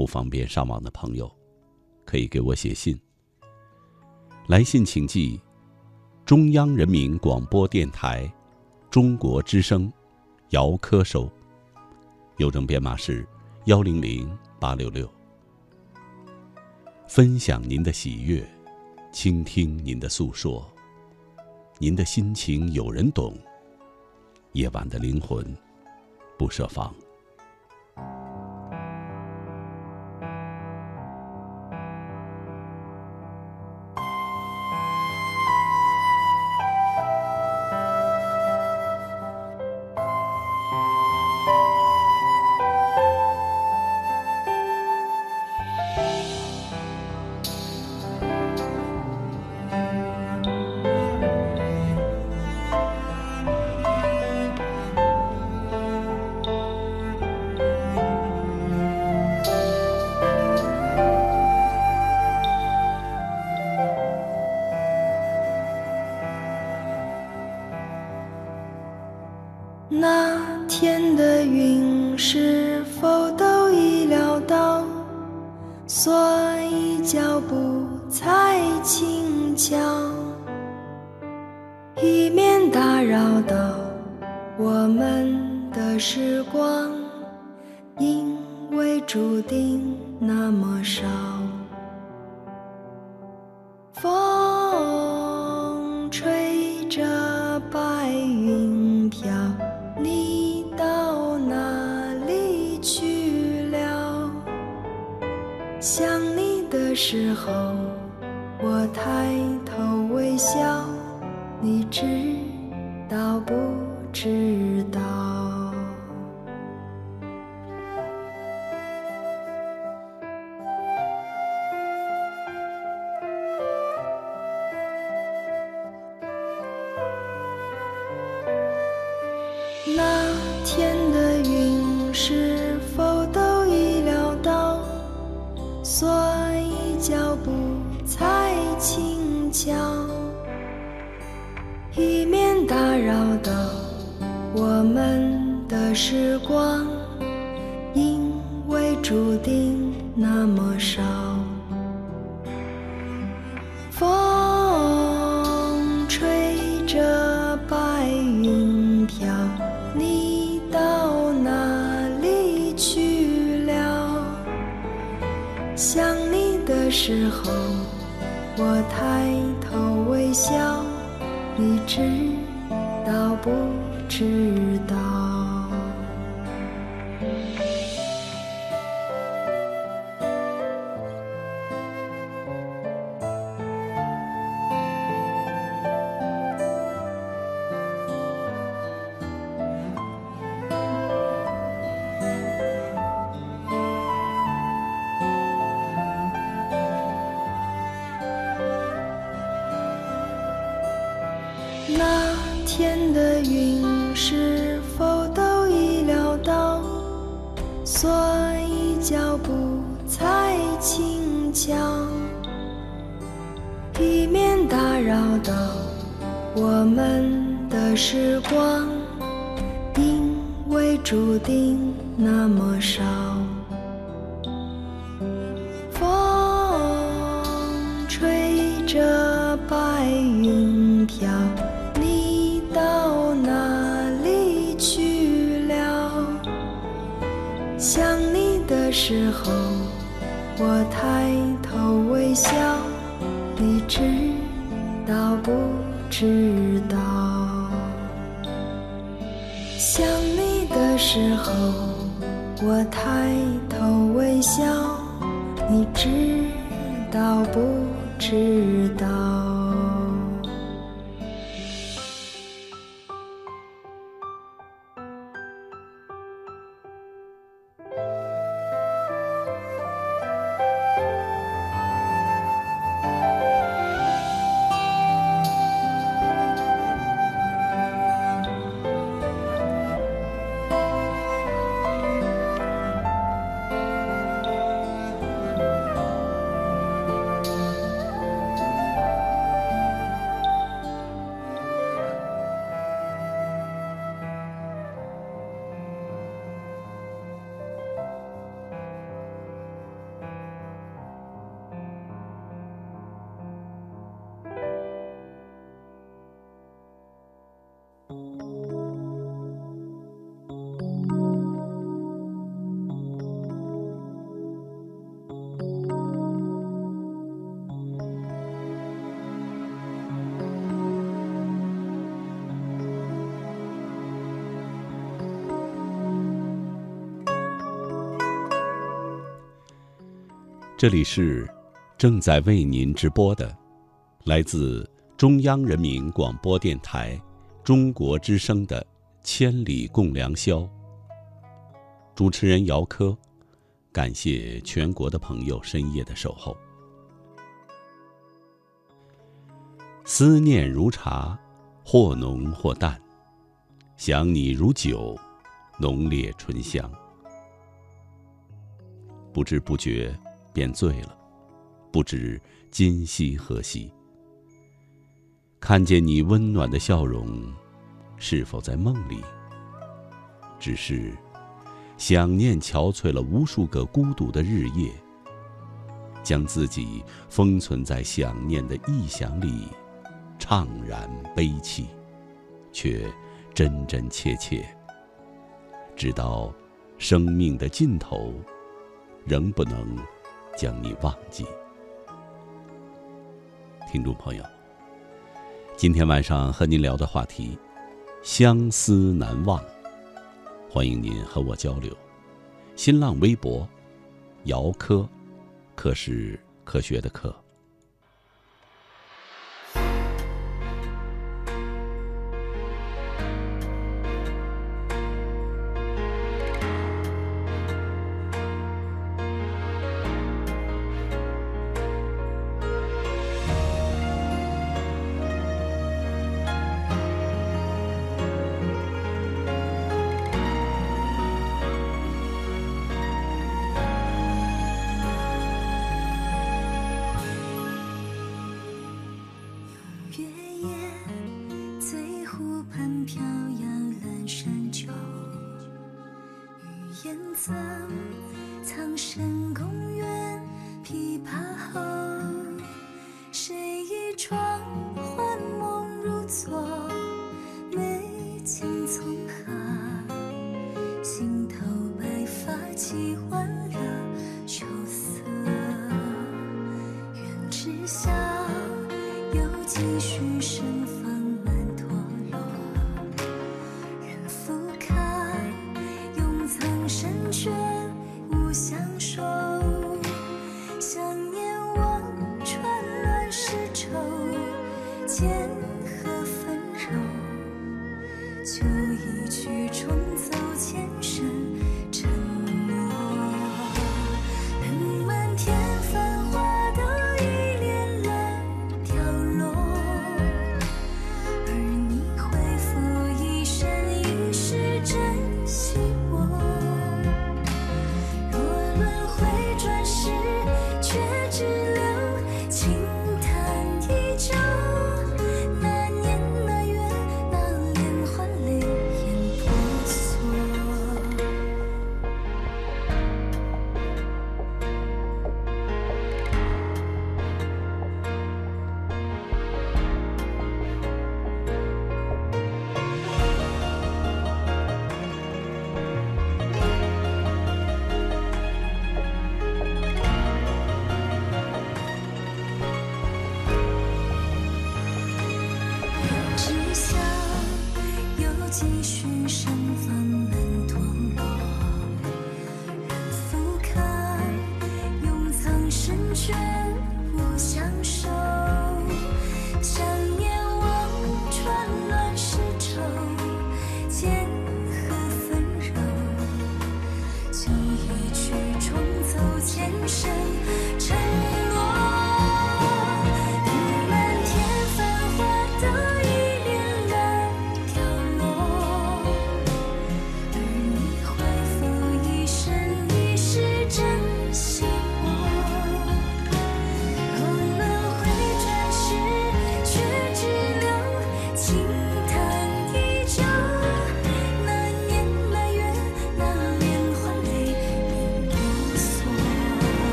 不方便上网的朋友，可以给我写信。来信请寄中央人民广播电台中国之声姚科收，邮政编码是幺零零八六六。分享您的喜悦，倾听您的诉说，您的心情有人懂。夜晚的灵魂。不设防。注定那么少，风吹着白云飘。你到哪里去了？想你的时候，我抬头微笑。你知道不知道？这里是正在为您直播的，来自中央人民广播电台中国之声的《千里共良宵》。主持人姚科，感谢全国的朋友深夜的守候。思念如茶，或浓或淡；想你如酒，浓烈醇香。不知不觉。便醉了，不知今夕何夕。看见你温暖的笑容，是否在梦里？只是想念憔悴了无数个孤独的日夜，将自己封存在想念的臆想里，怅然悲泣，却真真切切，直到生命的尽头，仍不能。将你忘记，听众朋友，今天晚上和您聊的话题，相思难忘。欢迎您和我交流。新浪微博，姚科，科是科学的科。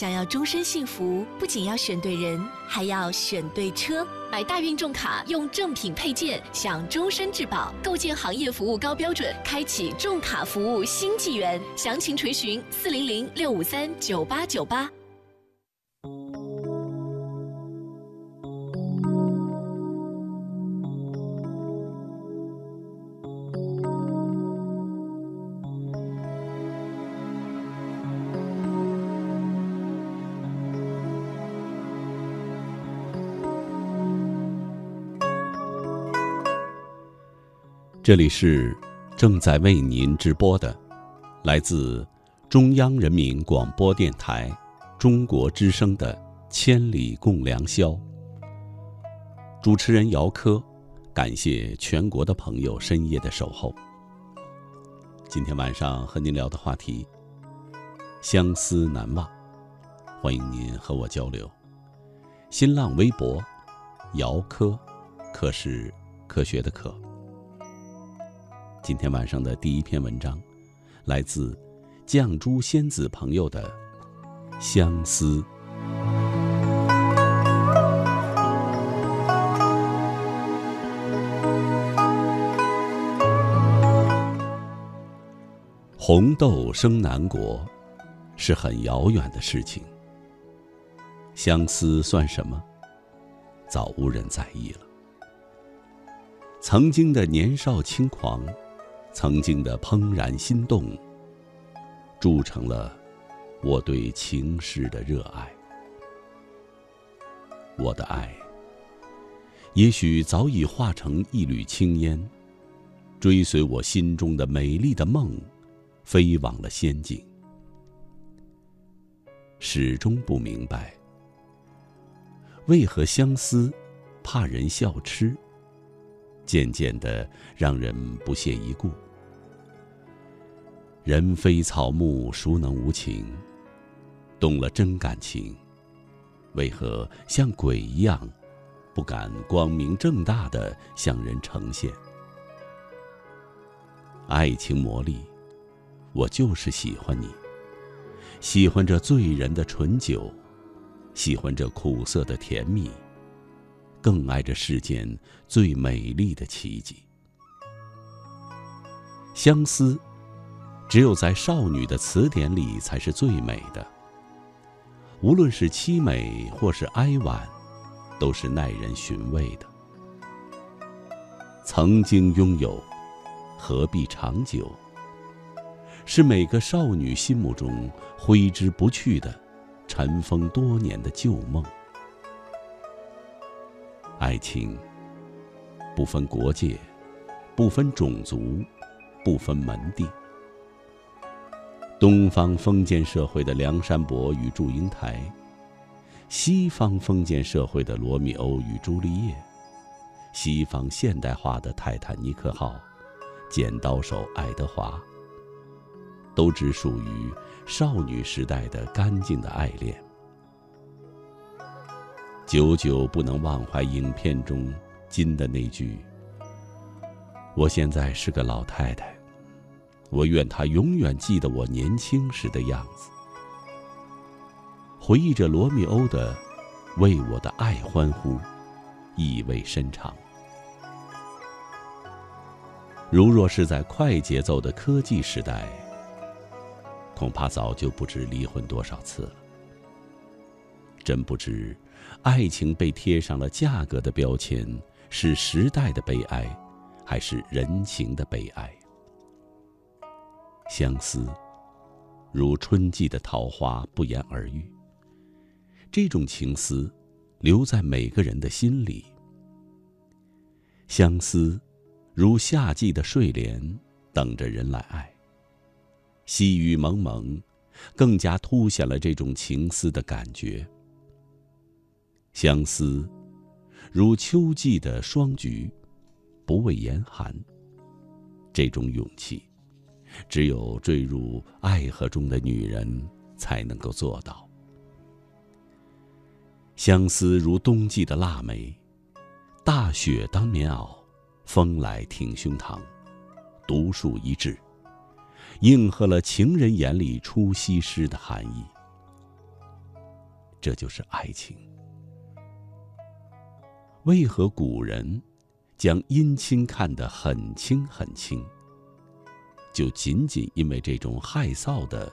想要终身幸福，不仅要选对人，还要选对车。买大运重卡，用正品配件，享终身质保，构建行业服务高标准，开启重卡服务新纪元。详情垂询四零零六五三九八九八。这里是正在为您直播的，来自中央人民广播电台中国之声的《千里共良宵》。主持人姚科，感谢全国的朋友深夜的守候。今天晚上和您聊的话题，相思难忘，欢迎您和我交流。新浪微博，姚科，科是科学的科。今天晚上的第一篇文章，来自绛珠仙子朋友的相思。红豆生南国，是很遥远的事情。相思算什么？早无人在意了。曾经的年少轻狂。曾经的怦然心动，铸成了我对情诗的热爱。我的爱，也许早已化成一缕青烟，追随我心中的美丽的梦，飞往了仙境。始终不明白，为何相思怕人笑痴。渐渐的，让人不屑一顾。人非草木，孰能无情？动了真感情，为何像鬼一样，不敢光明正大的向人呈现？爱情魔力，我就是喜欢你，喜欢这醉人的醇酒，喜欢这苦涩的甜蜜。更爱这世间最美丽的奇迹。相思，只有在少女的词典里才是最美的。无论是凄美或是哀婉，都是耐人寻味的。曾经拥有，何必长久？是每个少女心目中挥之不去的、尘封多年的旧梦。爱情不分国界，不分种族，不分门第。东方封建社会的梁山伯与祝英台，西方封建社会的罗密欧与朱丽叶，西方现代化的泰坦尼克号、剪刀手爱德华，都只属于少女时代的干净的爱恋。久久不能忘怀影片中金的那句：“我现在是个老太太，我愿她永远记得我年轻时的样子。”回忆着罗密欧的为我的爱欢呼，意味深长。如若是在快节奏的科技时代，恐怕早就不知离婚多少次了。真不知。爱情被贴上了价格的标签，是时代的悲哀，还是人情的悲哀？相思，如春季的桃花，不言而喻。这种情思，留在每个人的心里。相思，如夏季的睡莲，等着人来爱。细雨蒙蒙，更加凸显了这种情思的感觉。相思，如秋季的霜菊，不畏严寒。这种勇气，只有坠入爱河中的女人才能够做到。相思如冬季的腊梅，大雪当棉袄，风来挺胸膛，独树一帜，应和了情人眼里出西施的含义。这就是爱情。为何古人将姻亲看得很轻很轻？就仅仅因为这种害臊的、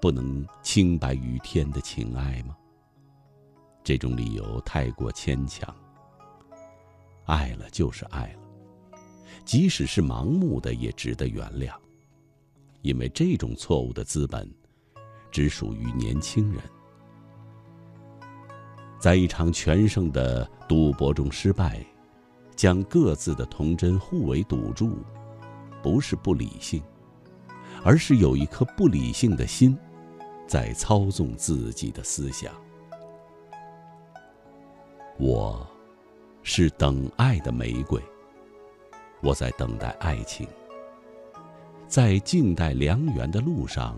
不能清白于天的情爱吗？这种理由太过牵强。爱了就是爱了，即使是盲目的也值得原谅，因为这种错误的资本只属于年轻人。在一场全胜的赌博中失败，将各自的童真互为赌注，不是不理性，而是有一颗不理性的心，在操纵自己的思想。我，是等爱的玫瑰，我在等待爱情，在静待良缘的路上，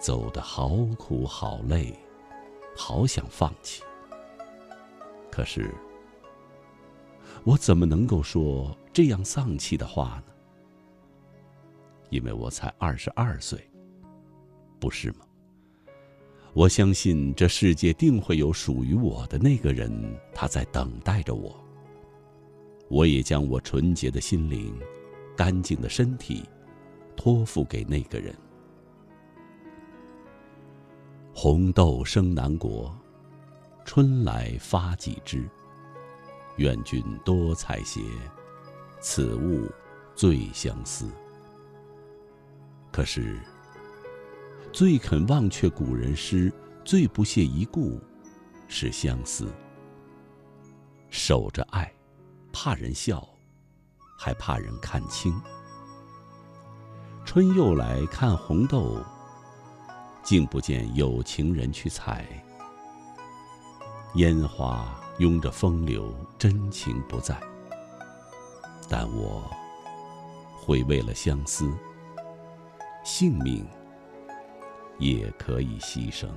走得好苦好累，好想放弃。可是，我怎么能够说这样丧气的话呢？因为我才二十二岁，不是吗？我相信这世界定会有属于我的那个人，他在等待着我。我也将我纯洁的心灵、干净的身体，托付给那个人。红豆生南国。春来发几枝，愿君多采撷，此物最相思。可是，最肯忘却古人诗，最不屑一顾，是相思。守着爱，怕人笑，还怕人看清。春又来看红豆，竟不见有情人去采。烟花拥着风流，真情不在。但我会为了相思，性命也可以牺牲。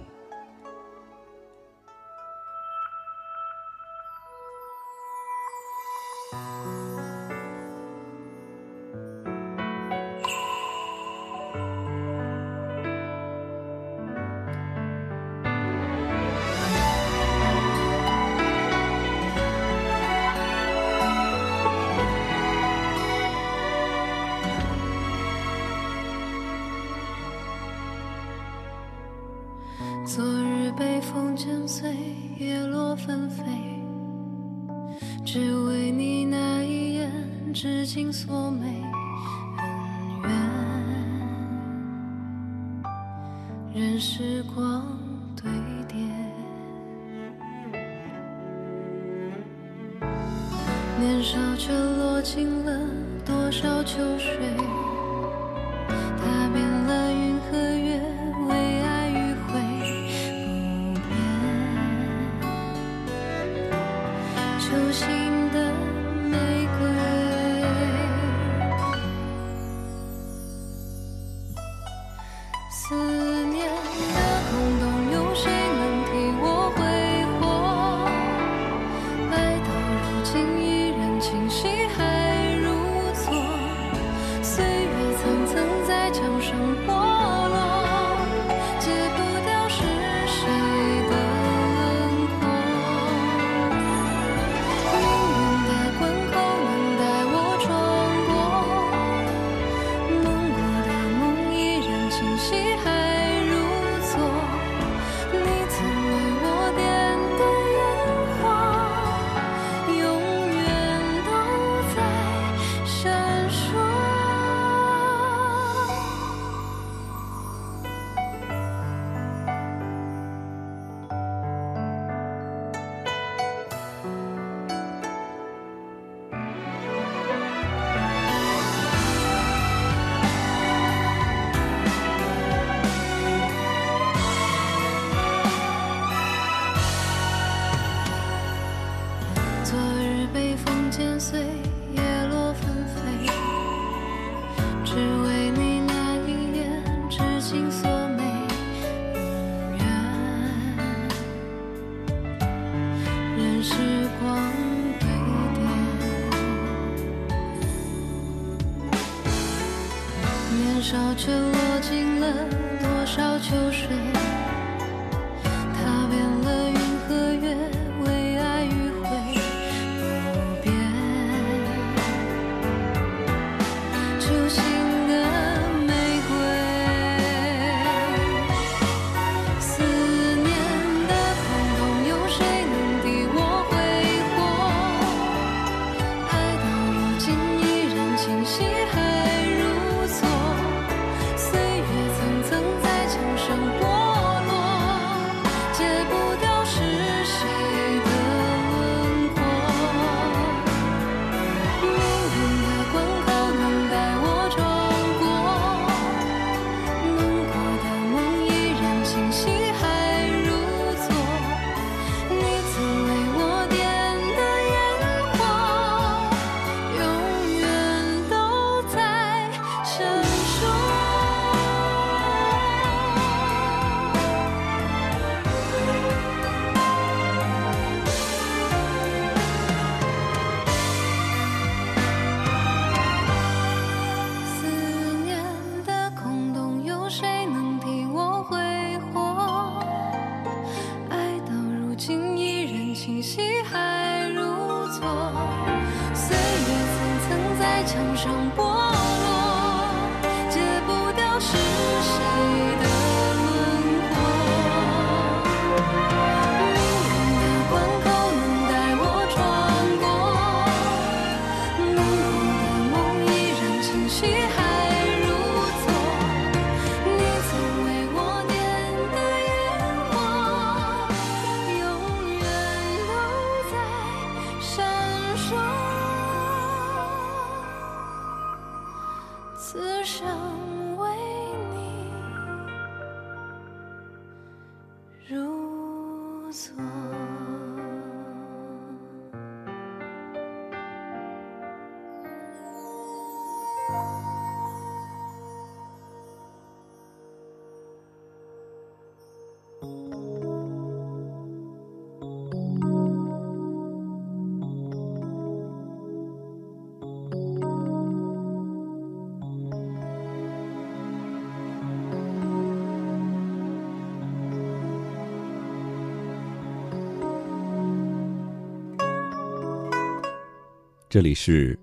这里是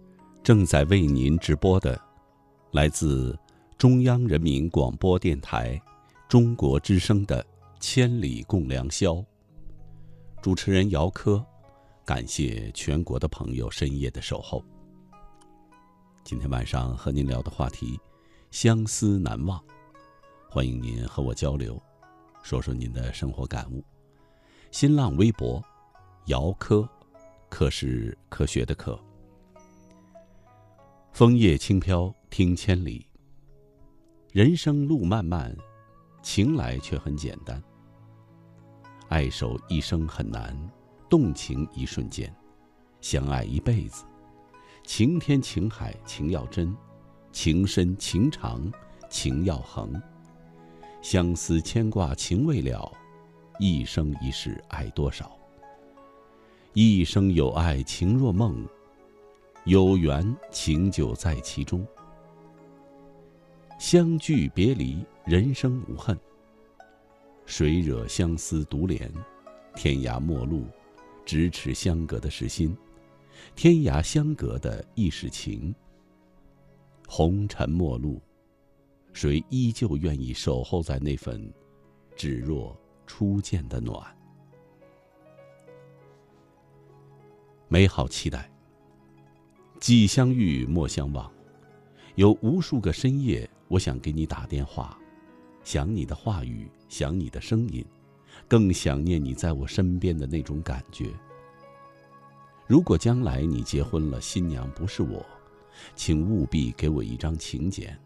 正在为您直播的，来自中央人民广播电台中国之声的《千里共良宵》。主持人姚科，感谢全国的朋友深夜的守候。今天晚上和您聊的话题，相思难忘，欢迎您和我交流，说说您的生活感悟。新浪微博，姚科，科是科学的科。枫叶轻飘，听千里。人生路漫漫，情来却很简单。爱守一生很难，动情一瞬间，相爱一辈子，情天情海情要真，情深情长情要恒，相思牵挂情未了，一生一世爱多少。一生有爱情若梦，有缘情就在其中。相聚别离，人生无恨。谁惹相思独怜？天涯陌路，咫尺相隔的是心，天涯相隔的亦是情。红尘陌路，谁依旧愿意守候在那份只若初见的暖？美好期待。既相遇莫相忘，有无数个深夜，我想给你打电话，想你的话语，想你的声音，更想念你在我身边的那种感觉。如果将来你结婚了，新娘不是我，请务必给我一张请柬，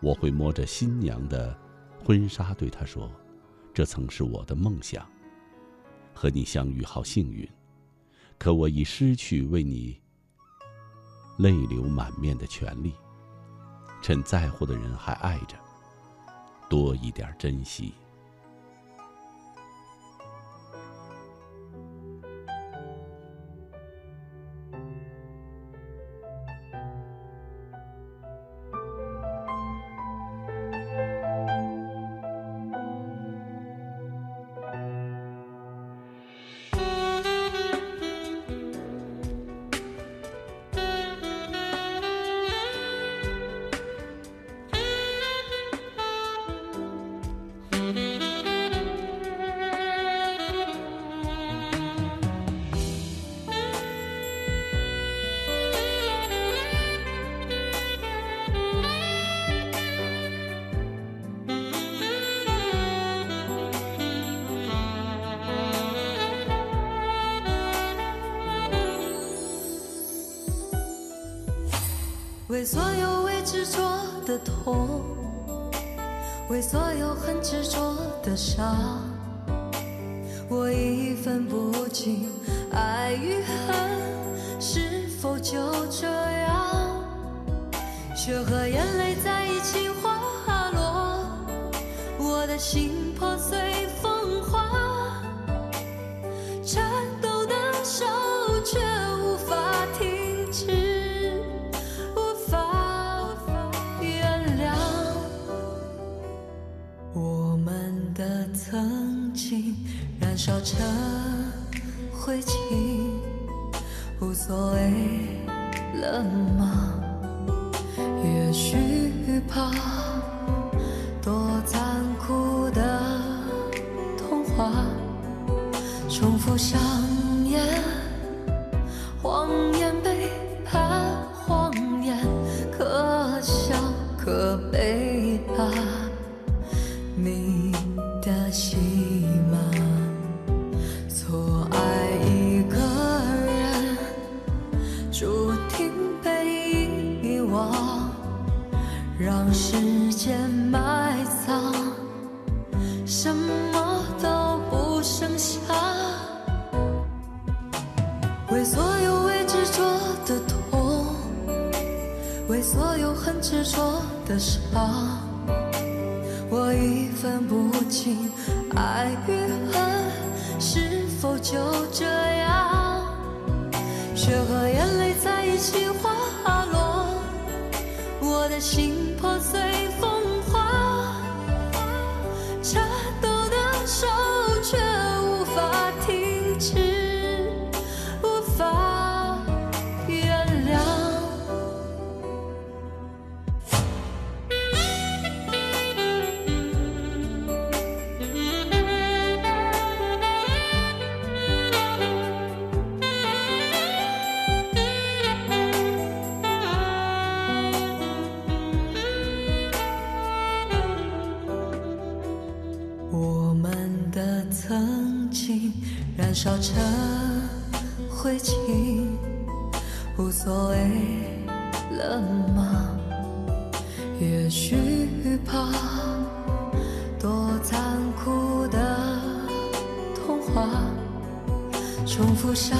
我会摸着新娘的婚纱对她说：“这曾是我的梦想，和你相遇好幸运。”可我已失去为你泪流满面的权利。趁在乎的人还爱着，多一点珍惜。烧成灰烬，无所谓了吗？也许吧多残酷的童话重复上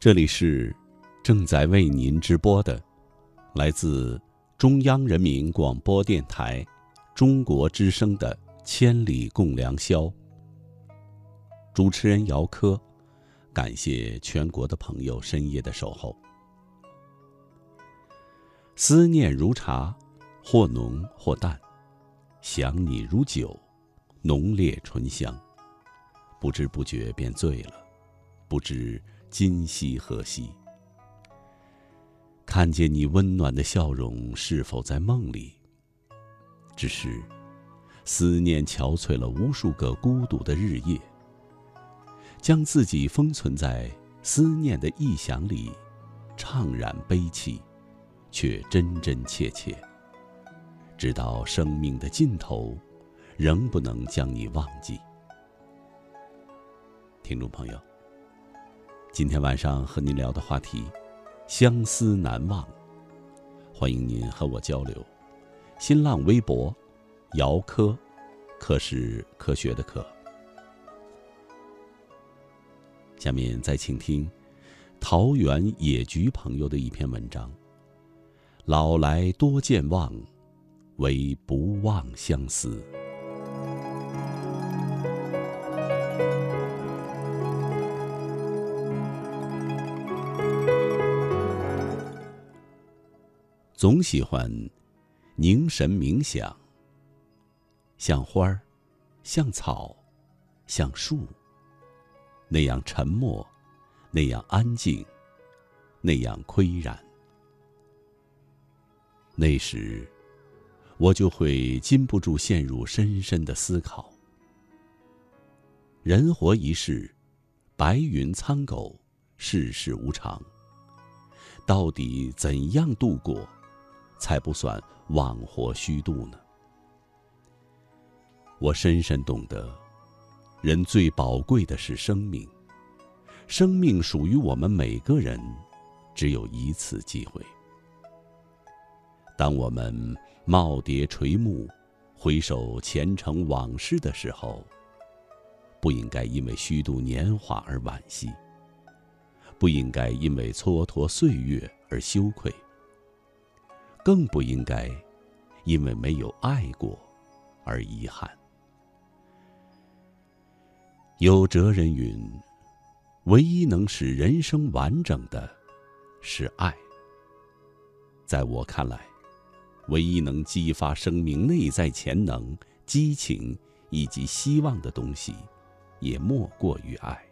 这里是正在为您直播的，来自中央人民广播电台中国之声的《千里共良宵》。主持人姚科，感谢全国的朋友深夜的守候。思念如茶，或浓或淡；想你如酒，浓烈醇香。不知不觉便醉了，不知。今夕何夕？看见你温暖的笑容，是否在梦里？只是，思念憔悴了无数个孤独的日夜，将自己封存在思念的臆想里，怅然悲泣，却真真切切。直到生命的尽头，仍不能将你忘记。听众朋友。今天晚上和您聊的话题，相思难忘。欢迎您和我交流。新浪微博，姚科，科是科学的科。下面再请听桃园野菊朋友的一篇文章：老来多健忘，唯不忘相思。总喜欢凝神冥想，像花儿，像草，像树，那样沉默，那样安静，那样岿然。那时，我就会禁不住陷入深深的思考：人活一世，白云苍狗，世事无常。到底怎样度过？才不算枉活虚度呢。我深深懂得，人最宝贵的是生命，生命属于我们每个人，只有一次机会。当我们耄耋垂暮，回首前尘往事的时候，不应该因为虚度年华而惋惜，不应该因为蹉跎岁月而羞愧。更不应该因为没有爱过而遗憾。有哲人云：“唯一能使人生完整的，是爱。”在我看来，唯一能激发生命内在潜能、激情以及希望的东西，也莫过于爱。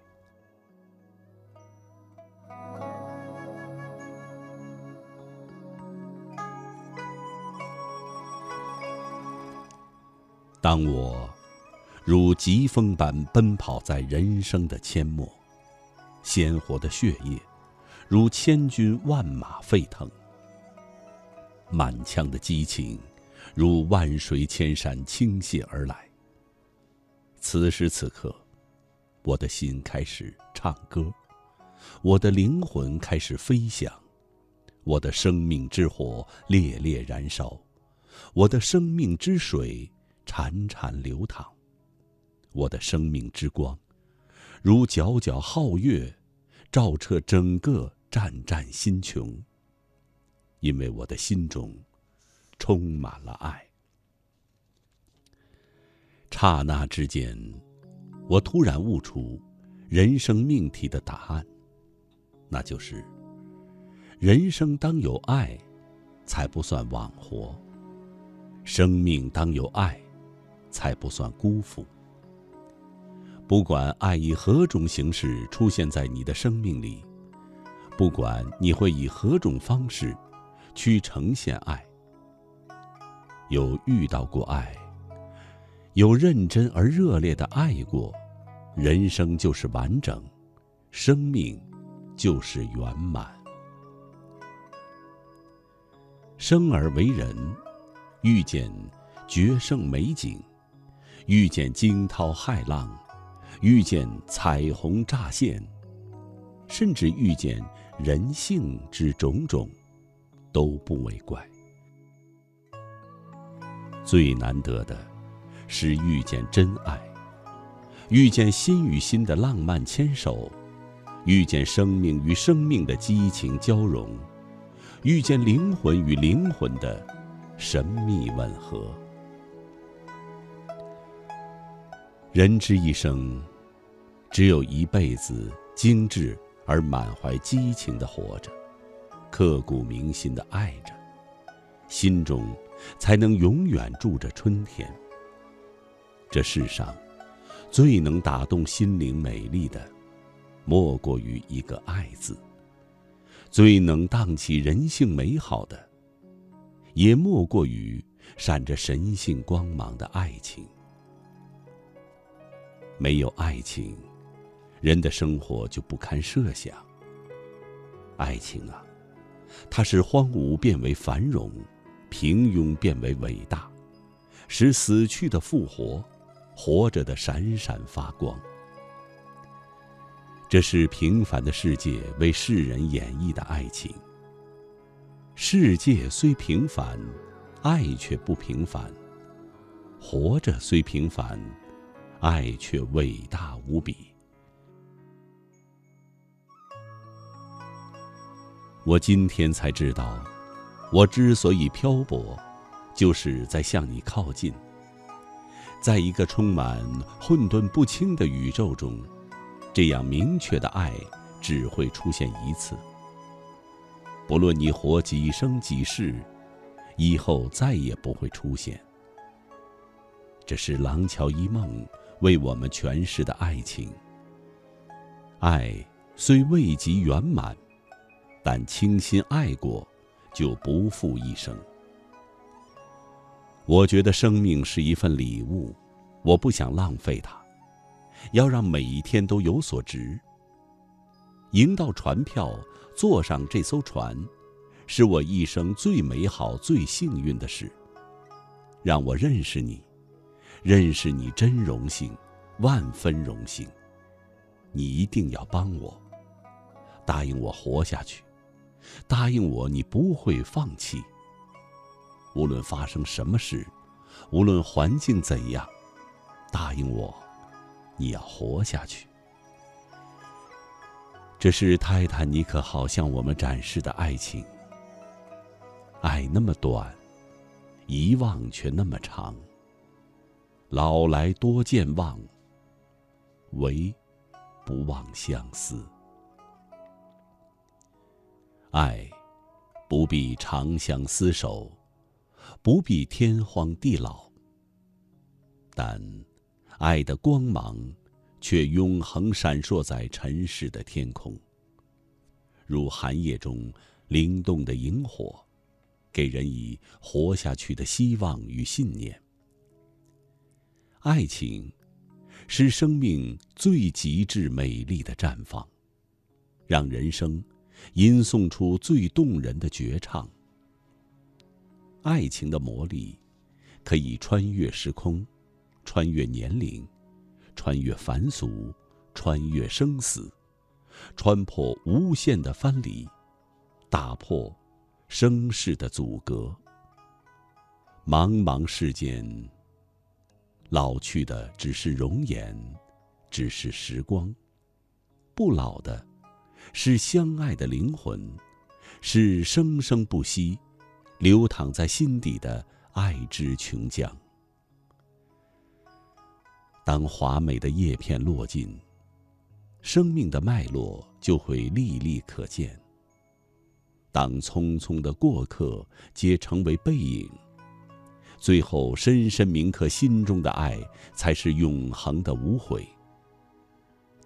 当我如疾风般奔跑在人生的阡陌，鲜活的血液如千军万马沸腾，满腔的激情如万水千山倾泻而来。此时此刻，我的心开始唱歌，我的灵魂开始飞翔，我的生命之火烈烈燃烧，我的生命之水潺潺流淌，我的生命之光，如皎皎皓月，照彻整个湛湛星穹。因为我的心中充满了爱。刹那之间，我突然悟出人生命题的答案，那就是：人生当有爱，才不算枉活；生命当有爱，才不算辜负。不管爱以何种形式出现在你的生命里，不管你会以何种方式去呈现爱，有遇到过爱。有认真而热烈的爱过，人生就是完整，生命就是圆满。生而为人，遇见绝胜美景，遇见惊涛骇浪，遇见彩虹乍现，甚至遇见人性之种种，都不为怪。最难得的。是遇见真爱，遇见心与心的浪漫牵手，遇见生命与生命的激情交融，遇见灵魂与灵魂的神秘吻合。人之一生，只有一辈子精致而满怀激情的活着，刻骨铭心的爱着，心中才能永远住着春天。这世上，最能打动心灵美丽的，莫过于一个“爱”字；最能荡起人性美好的，也莫过于闪着神性光芒的爱情。没有爱情，人的生活就不堪设想。爱情啊，它使荒芜变为繁荣，平庸变为伟大，使死去的复活。活着的闪闪发光，这是平凡的世界为世人演绎的爱情。世界虽平凡，爱却不平凡；活着虽平凡，爱却伟大无比。我今天才知道，我之所以漂泊，就是在向你靠近。在一个充满混沌不清的宇宙中，这样明确的爱只会出现一次。不论你活几生几世，以后再也不会出现。这是廊桥遗梦为我们诠释的爱情。爱虽未及圆满，但倾心爱过，就不负一生。我觉得生命是一份礼物，我不想浪费它，要让每一天都有所值。赢到船票，坐上这艘船，是我一生最美好、最幸运的事。让我认识你，认识你真荣幸，万分荣幸。你一定要帮我，答应我活下去，答应我你不会放弃。无论发生什么事，无论环境怎样，答应我，你要活下去。这是泰坦尼克号向我们展示的爱情。爱那么短，遗忘却那么长。老来多健忘，唯不忘相思。爱，不必长相厮守。不必天荒地老，但爱的光芒却永恒闪烁在尘世的天空，如寒夜中灵动的萤火，给人以活下去的希望与信念。爱情是生命最极致美丽的绽放，让人生吟诵出最动人的绝唱。爱情的魔力，可以穿越时空，穿越年龄，穿越凡俗，穿越生死，穿破无限的藩篱，打破生世的阻隔。茫茫世间，老去的只是容颜，只是时光；不老的，是相爱的灵魂，是生生不息、流淌在心底的爱之琼浆。当华美的叶片落尽，生命的脉络就会历历可见。当匆匆的过客皆成为背影，最后深深铭刻心中的爱，才是永恒的无悔。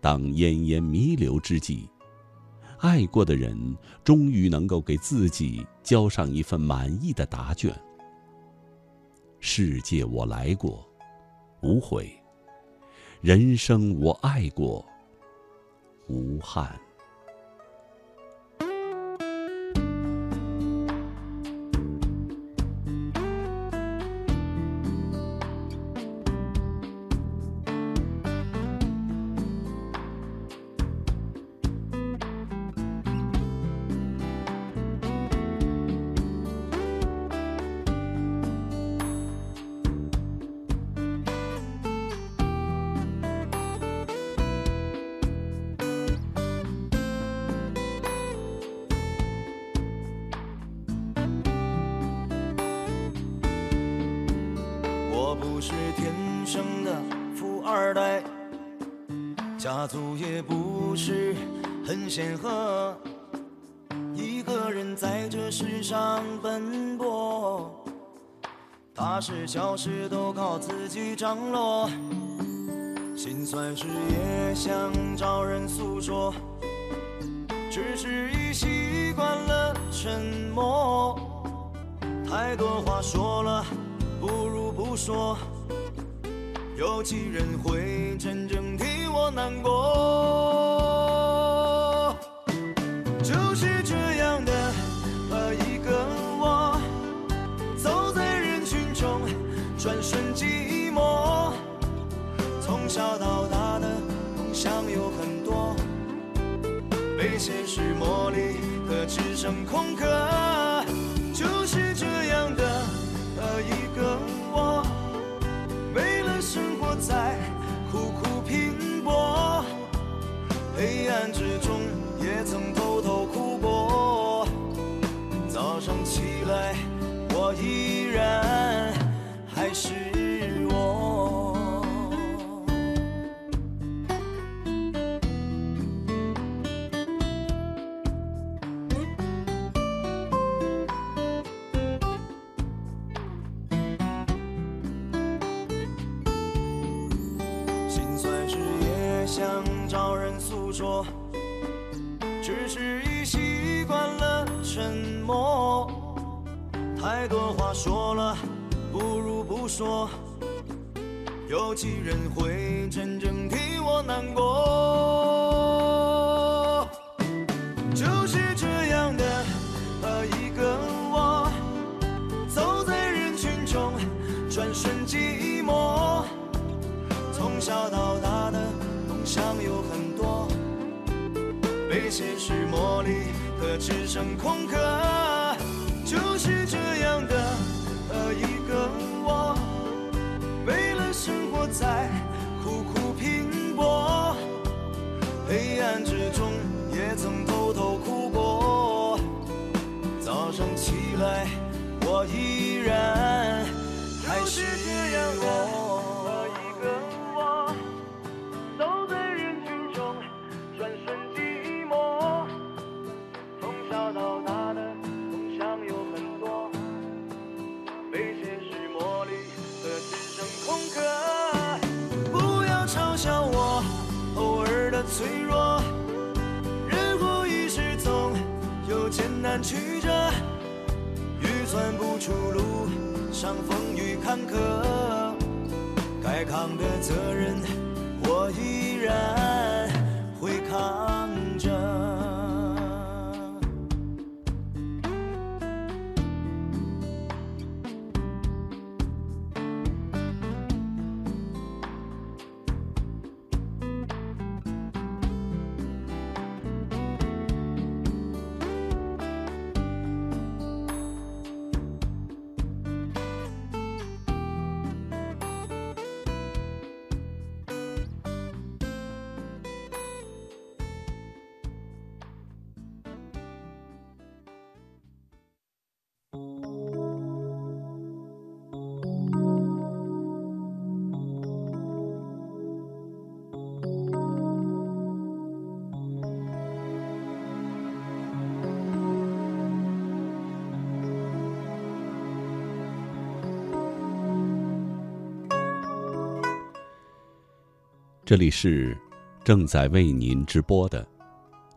当奄奄弥留之际，爱过的人终于能够给自己交上一份满意的答卷。世界我来过，无悔；人生我爱过，无憾。生活在苦苦拼搏，黑暗之中也曾偷偷哭过。早上起来，我依然还是我。这里是正在为您直播的，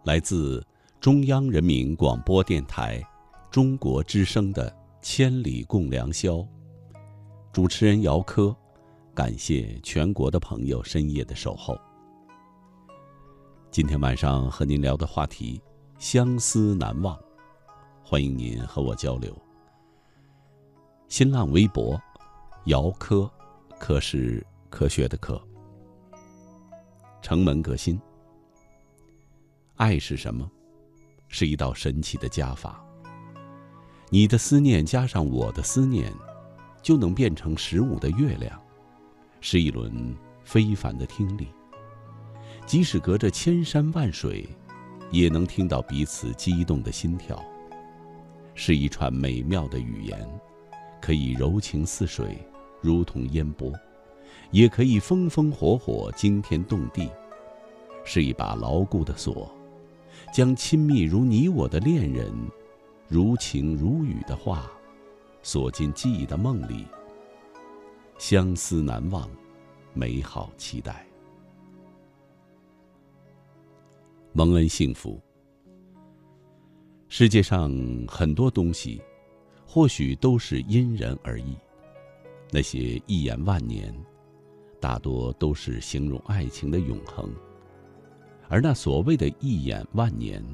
来自中央人民广播电台中国之声的《千里共良宵》，主持人姚科，感谢全国的朋友深夜的守候。今天晚上和您聊的话题，相思难忘，欢迎您和我交流。新浪微博，姚科，科是科学的科。城门革新。爱是什么？是一道神奇的加法。你的思念加上我的思念，就能变成十五的月亮，是一轮非凡的听力。即使隔着千山万水，也能听到彼此激动的心跳。是一串美妙的语言，可以柔情似水，如同烟波。也可以风风火火、惊天动地，是一把牢固的锁，将亲密如你我的恋人，如情如雨的话，锁进记忆的梦里。相思难忘，美好期待，蒙恩幸福。世界上很多东西，或许都是因人而异，那些一眼万年。大多都是形容爱情的永恒，而那所谓的一眼万年，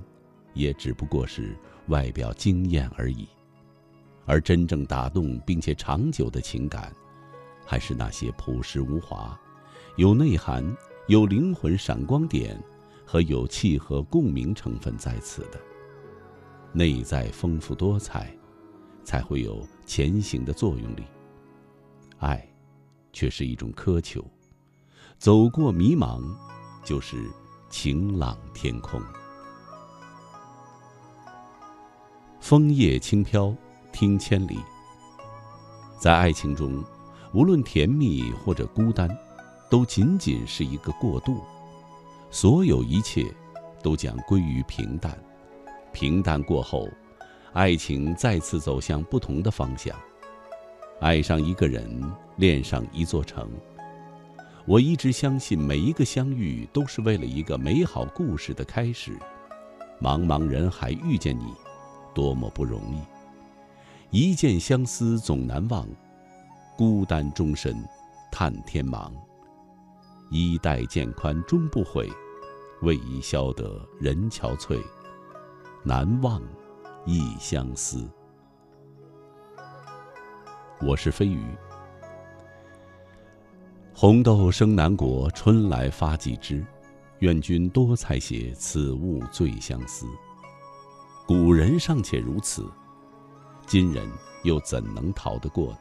也只不过是外表惊艳而已。而真正打动并且长久的情感，还是那些朴实无华、有内涵、有灵魂闪光点和有契合共鸣成分在此的。内在丰富多彩，才会有前行的作用力。爱。却是一种苛求，走过迷茫，就是晴朗天空。枫叶轻飘，听千里。在爱情中，无论甜蜜或者孤单，都仅仅是一个过渡，所有一切都将归于平淡。平淡过后，爱情再次走向不同的方向。爱上一个人，恋上一座城。我一直相信，每一个相遇都是为了一个美好故事的开始。茫茫人海遇见你，多么不容易！一见相思总难忘，孤单终身叹天忙。衣带渐宽终不悔，为伊消得人憔悴。难忘亦相思。我是飞鱼。红豆生南国，春来发几枝。愿君多采撷，此物最相思。古人尚且如此，今人又怎能逃得过呢？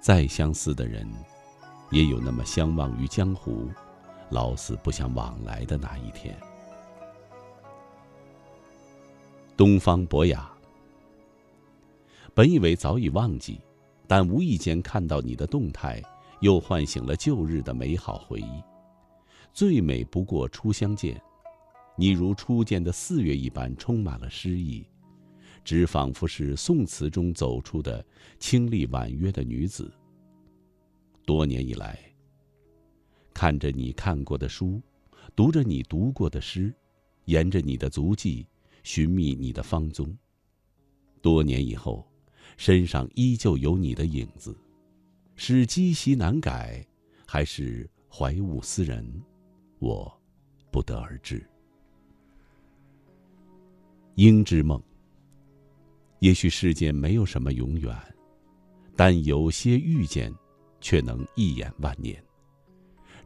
再相思的人，也有那么相忘于江湖，老死不相往来的那一天。东方博雅。本以为早已忘记，但无意间看到你的动态，又唤醒了旧日的美好回忆。最美不过初相见，你如初见的四月一般，充满了诗意，只仿佛是宋词中走出的清丽婉约的女子。多年以来，看着你看过的书，读着你读过的诗，沿着你的足迹寻觅你的芳踪。多年以后。身上依旧有你的影子，是积习难改，还是怀物思人？我不得而知。鹰之梦。也许世间没有什么永远，但有些遇见，却能一眼万年。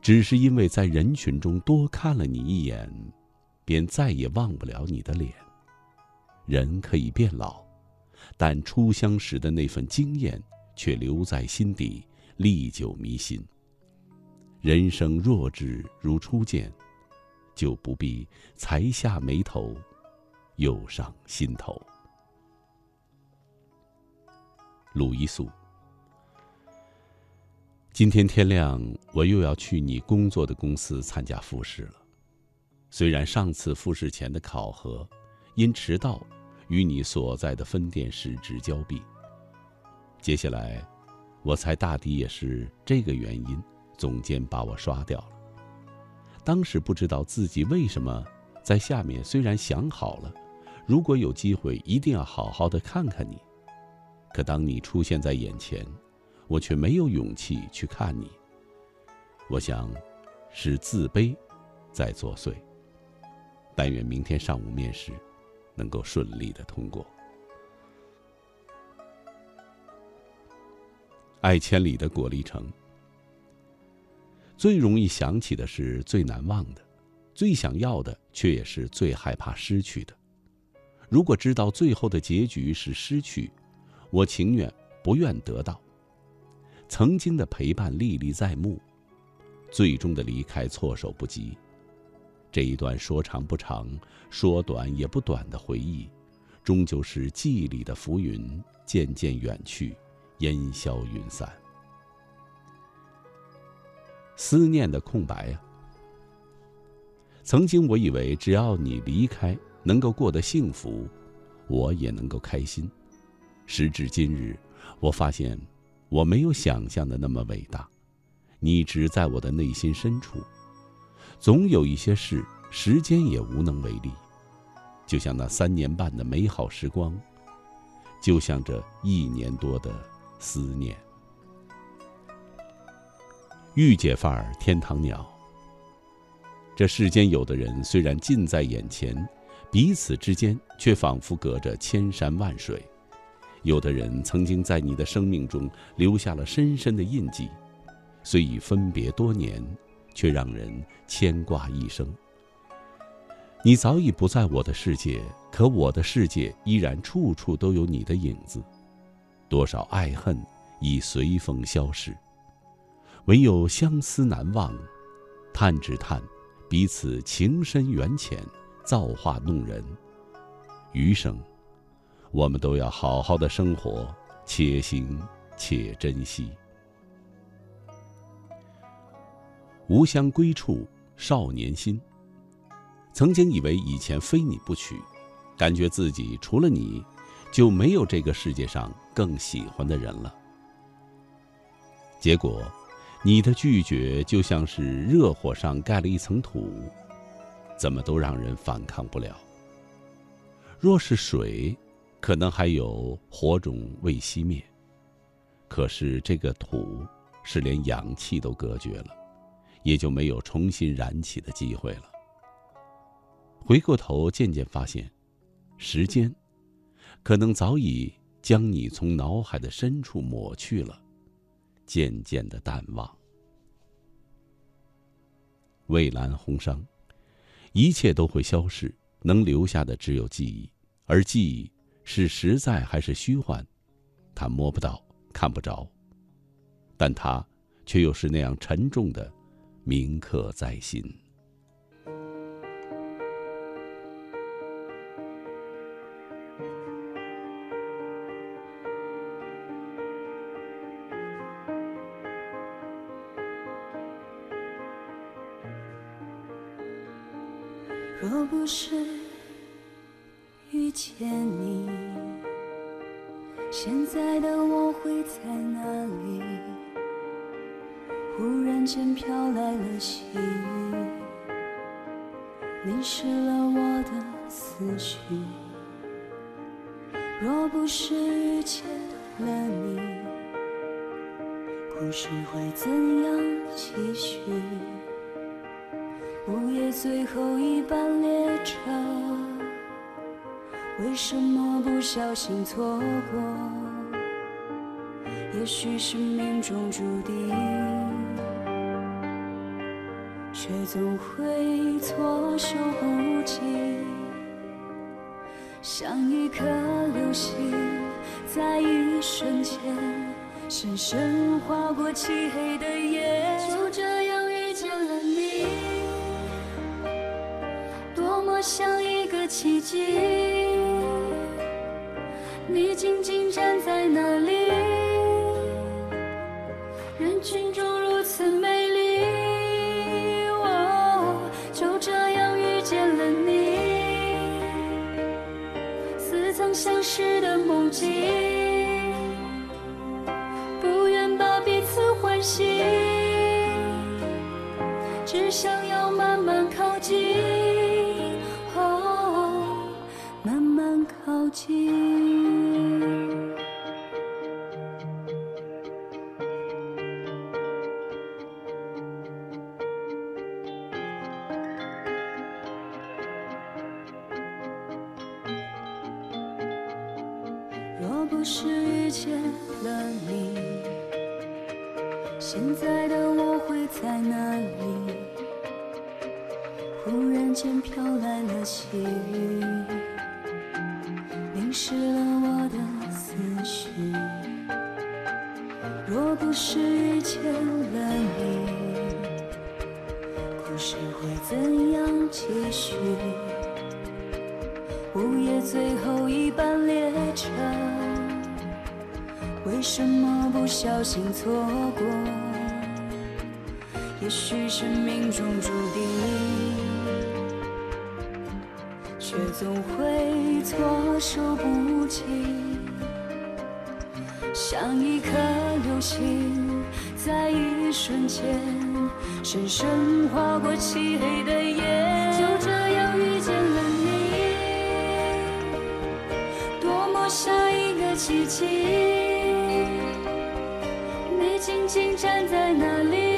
只是因为在人群中多看了你一眼，便再也忘不了你的脸。人可以变老。但初相识的那份惊艳，却留在心底，历久弥新。人生若只如初见，就不必才下眉头，又上心头。鲁一素，今天天亮，我又要去你工作的公司参加复试了。虽然上次复试前的考核，因迟到。与你所在的分店失之交臂。接下来，我猜大抵也是这个原因，总监把我刷掉了。当时不知道自己为什么在下面，虽然想好了，如果有机会一定要好好的看看你，可当你出现在眼前，我却没有勇气去看你。我想，是自卑在作祟。但愿明天上午面试能够顺利的通过。爱千里的果粒橙。最容易想起的是最难忘的，最想要的却也是最害怕失去的。如果知道最后的结局是失去，我情愿不愿得到。曾经的陪伴历历在目，最终的离开措手不及。这一段说长不长，说短也不短的回忆，终究是记忆里的浮云，渐渐远去，烟消云散。思念的空白啊！曾经我以为只要你离开，能够过得幸福，我也能够开心。时至今日，我发现我没有想象的那么伟大。你只在我的内心深处。总有一些事，时间也无能为力。就像那三年半的美好时光，就像这一年多的思念。御姐范儿，天堂鸟。这世间有的人虽然近在眼前，彼此之间却仿佛隔着千山万水；有的人曾经在你的生命中留下了深深的印记，虽已分别多年，却让人牵挂一生。你早已不在我的世界，可我的世界依然处处都有你的影子。多少爱恨已随风消逝。唯有相思难忘，叹只叹，彼此情深缘浅，造化弄人。余生，我们都要好好的生活，且行且珍惜。无乡归处，少年心。曾经以为以前非你不娶，感觉自己除了你，就没有这个世界上更喜欢的人了。结果。你的拒绝就像是热火上盖了一层土，怎么都让人反抗不了。若是水，可能还有火种未熄灭；可是这个土是连氧气都隔绝了，也就没有重新燃起的机会了。回过头，渐渐发现，时间可能早已将你从脑海的深处抹去了。渐渐的淡忘。蔚蓝红裳，一切都会消逝，能留下的只有记忆，而记忆是实在还是虚幻，他摸不到，看不着，但他却又是那样沉重的，铭刻在心。一颗流星，在一瞬间，深深划过漆黑的夜。就这样遇见了你。多么像一个奇迹，你静静近。奇迹，你静静站在那里，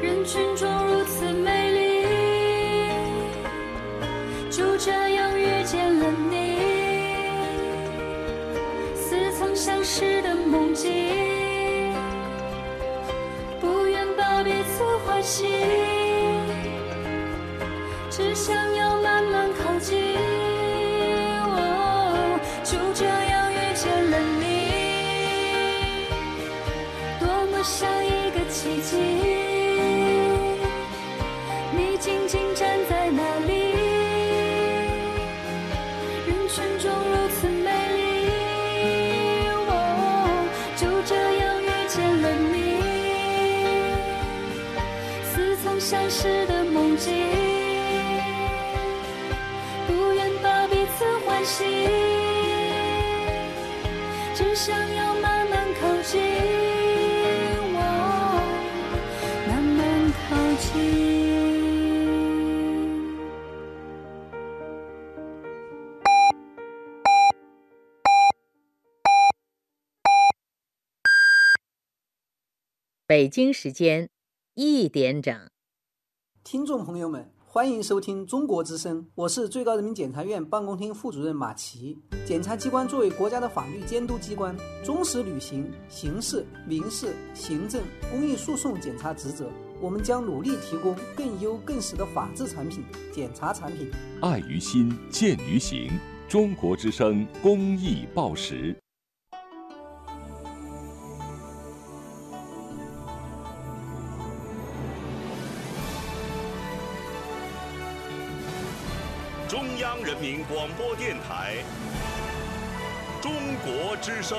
人群中如此美丽，就这样遇见了你，似曾相识的梦境，不愿把彼此唤醒。只想要慢慢靠近，像一个奇迹。你静静站在那里，人群中如此美丽，哦，就这样遇见了你。似曾相识的梦境，不愿把彼此唤醒，只想要北京时间一点整。听众朋友们，欢迎收听中国之声，我是最高人民检察院办公厅副主任马奇。检察机关作为国家的法律监督机关，忠实履行刑事、民事、行政、公益诉讼检察职责。我们将努力提供更优更实的法治产品、检察产品。爱于心，见于行。中国之声公益报时。中央人民广播电台《中国之声》。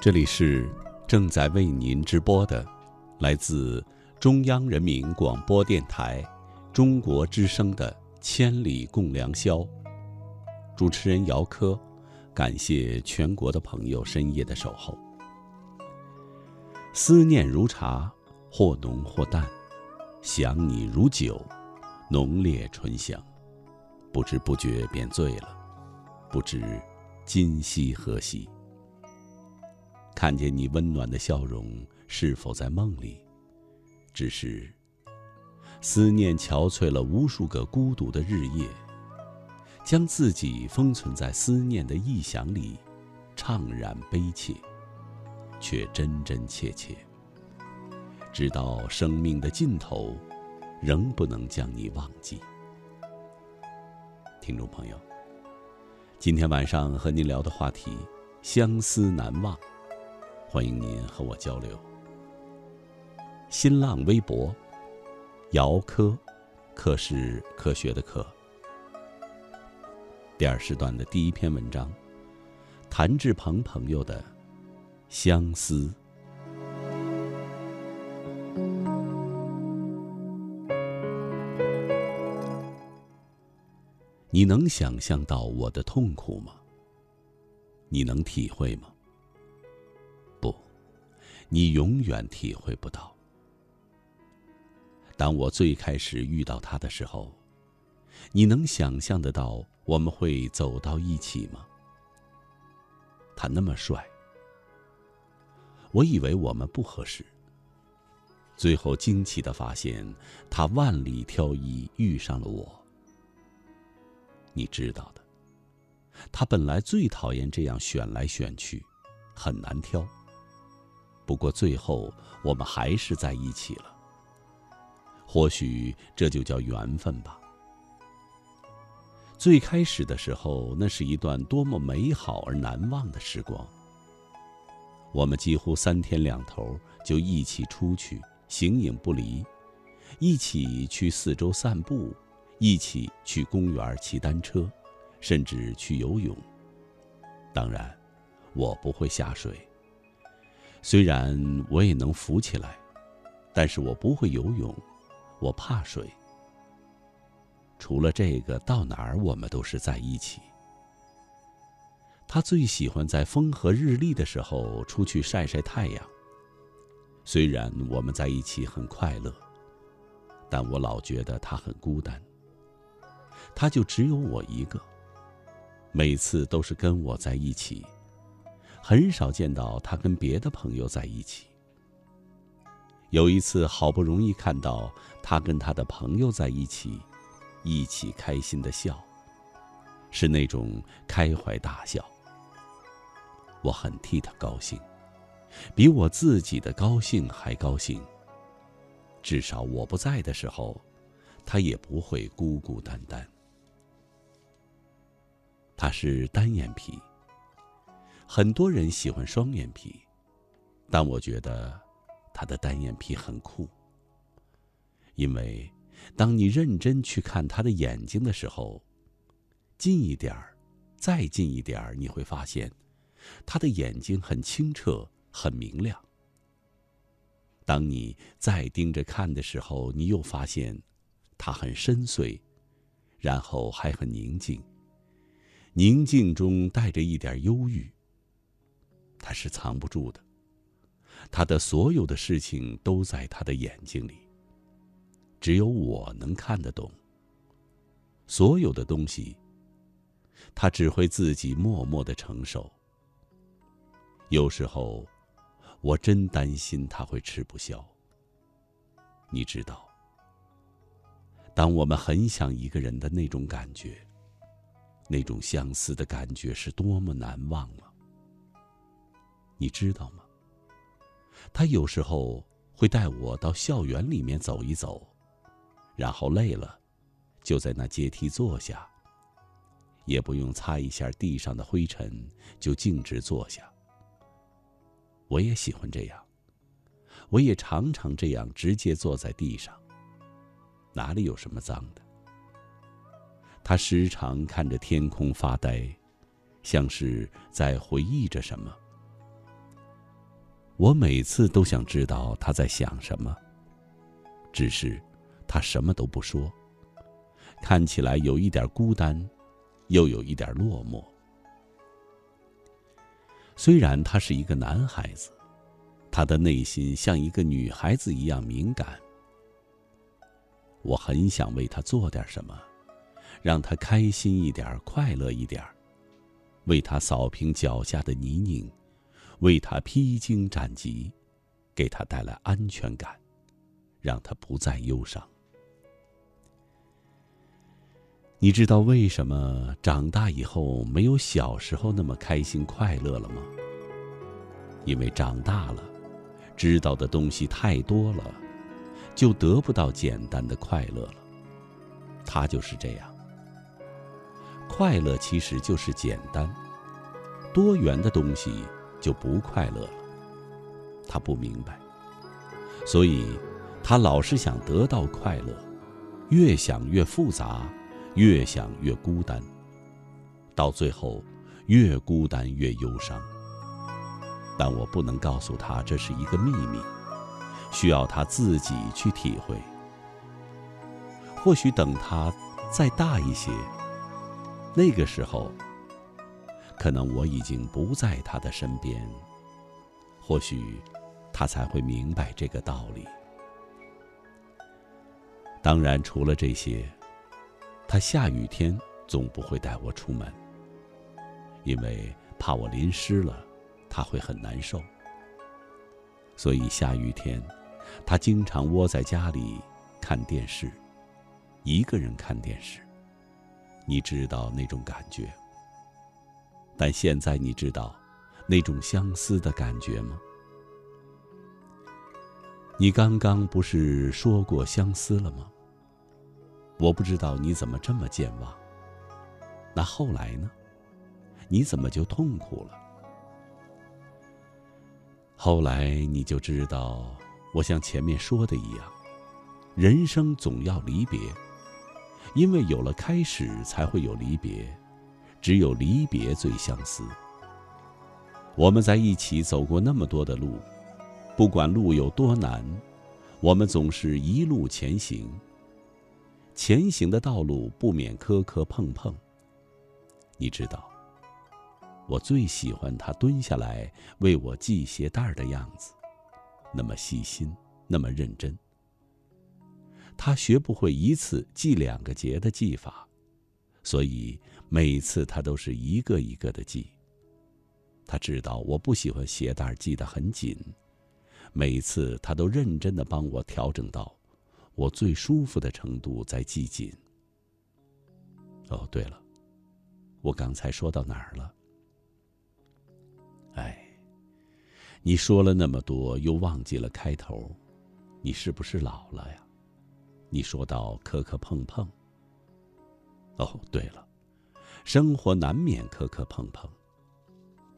这里是正在为您直播的，来自中央人民广播电台中国之声的《千里共良宵》，主持人姚科，感谢全国的朋友深夜的守候。思念如茶，或浓或淡；想你如酒，浓烈醇香。不知不觉便醉了，不知今夕何夕。看见你温暖的笑容，是否在梦里？只是思念憔悴了无数个孤独的日夜，将自己封存在思念的臆想里，怅然悲切，却真真切切。直到生命的尽头，仍不能将你忘记。听众朋友，今天晚上和您聊的话题：相思难忘。欢迎您和我交流。新浪微博：姚科，科是科学的科。第二时段的第一篇文章，谭志鹏朋友的《相思》。你能想象到我的痛苦吗？你能体会吗？你永远体会不到。当我最开始遇到他的时候，你能想象得到我们会走到一起吗？他那么帅，我以为我们不合适。最后惊奇的发现，他万里挑一遇上了我。你知道的，他本来最讨厌这样选来选去，很难挑。不过最后我们还是在一起了。或许这就叫缘分吧。最开始的时候，那是一段多么美好而难忘的时光。我们几乎三天两头就一起出去。形影不离，一起去四周散步，一起去公园骑单车，甚至去游泳。当然，我不会下水。虽然我也能浮起来，但是我不会游泳，我怕水。除了这个，到哪儿我们都是在一起。他最喜欢在风和日丽的时候出去晒晒太阳。虽然我们在一起很快乐，但我老觉得他很孤单。他就只有我一个，每次都是跟我在一起，很少见到他跟别的朋友在一起。有一次好不容易看到他跟他的朋友在一起，一起开心的笑，是那种开怀大笑，我很替他高兴。比我自己的高兴还高兴。至少我不在的时候，他也不会孤孤单单。他是单眼皮。很多人喜欢双眼皮，但我觉得他的单眼皮很酷。因为当你认真去看他的眼睛的时候，近一点儿，再近一点儿，你会发现，他的眼睛很清澈。很明亮。当你再盯着看的时候，你又发现，它很深邃，然后还很宁静。宁静中带着一点忧郁。他是藏不住的，他的所有的事情都在他的眼睛里。只有我能看得懂。所有的东西，他只会自己默默的承受。有时候。我真担心他会吃不消。你知道，当我们很想一个人的那种感觉，那种相思的感觉是多么难忘吗？你知道吗？他有时候会带我到校园里面走一走，然后累了，就在那阶梯坐下，也不用擦一下地上的灰尘，就径直坐下。我也喜欢这样，我也常常这样直接坐在地上。哪里有什么脏的？他时常看着天空发呆，像是在回忆着什么。我每次都想知道他在想什么，只是他什么都不说，看起来有一点孤单，又有一点落寞。虽然他是一个男孩子，他的内心像一个女孩子一样敏感。我很想为他做点什么，让他开心一点、快乐一点，为他扫平脚下的泥泞，为他披荆斩棘，给他带来安全感，让他不再忧伤。你知道为什么长大以后没有小时候那么开心快乐了吗？因为长大了，知道的东西太多了，就得不到简单的快乐了。他就是这样。快乐其实就是简单，多元的东西就不快乐了。他不明白，所以他老是想得到快乐，越想越复杂。越想越孤单，到最后，越孤单越忧伤。但我不能告诉他这是一个秘密，需要他自己去体会。或许等他再大一些，那个时候，可能我已经不在他的身边。或许，他才会明白这个道理。当然，除了这些，他下雨天总不会带我出门，因为怕我淋湿了，他会很难受。所以下雨天，他经常窝在家里看电视，一个人看电视。你知道那种感觉。但现在你知道那种相思的感觉吗？你刚刚不是说过相思了吗？我不知道你怎么这么健忘。那后来呢？你怎么就痛苦了？后来你就知道，我像前面说的一样，人生总要离别，因为有了开始，才会有离别，只有离别最相思。我们在一起走过那么多的路，不管路有多难，我们总是一路前行。前行的道路不免磕磕碰碰。你知道，我最喜欢他蹲下来为我系鞋带的样子，那么细心，那么认真。他学不会一次系两个结的系法，所以每次他都是一个一个的系。他知道我不喜欢鞋带系得很紧，每次他都认真的帮我调整到我最舒服的程度再系紧。哦，对了，我刚才说到哪儿了？哎，你说了那么多，又忘记了开头，你是不是老了呀？你说到磕磕碰碰。哦，对了，生活难免磕磕碰碰。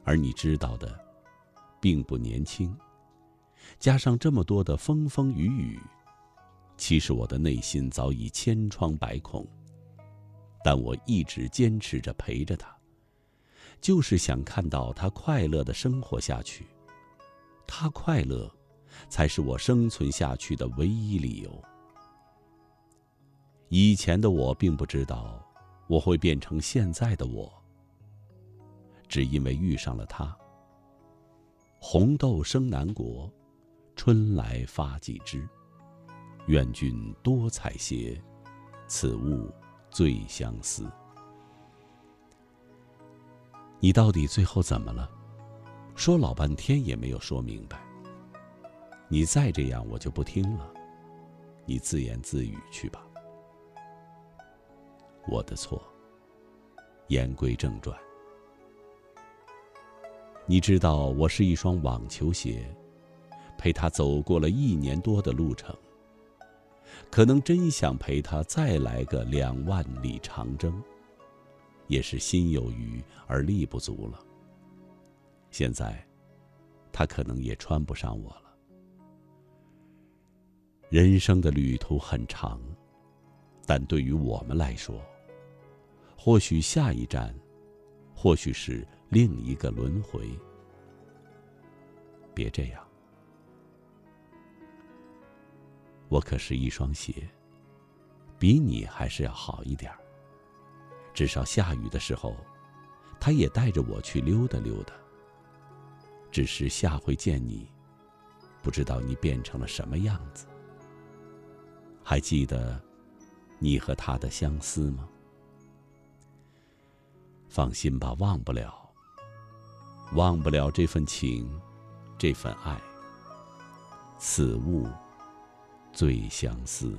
而你知道的，并不年轻，加上这么多的风风雨雨，其实我的内心早已千疮百孔，但我一直坚持着陪着他，就是想看到他快乐的生活下去。他快乐，才是我生存下去的唯一理由。以前的我并不知道，我会变成现在的我。只因为遇上了他。红豆生南国，春来发几枝。愿君多采撷，此物最相思。你到底最后怎么了？说老半天也没有说明白。你再这样，我就不听了。你自言自语去吧。我的错。言归正传。你知道我是一双网球鞋，陪他走过了一年多的路程。可能真想陪他再来个两万里长征，也是心有余而力不足了。现在，他可能也穿不上我了。人生的旅途很长，但对于我们来说，或许下一站，或许是。另一个轮回，别这样。我可是一双鞋，比你还是要好一点儿至少下雨的时候，他也带着我去溜达溜达。只是下回见你，不知道你变成了什么样子。还记得你和他的相思吗？放心吧，忘不了。忘不了这份情，这份爱。此物最相思。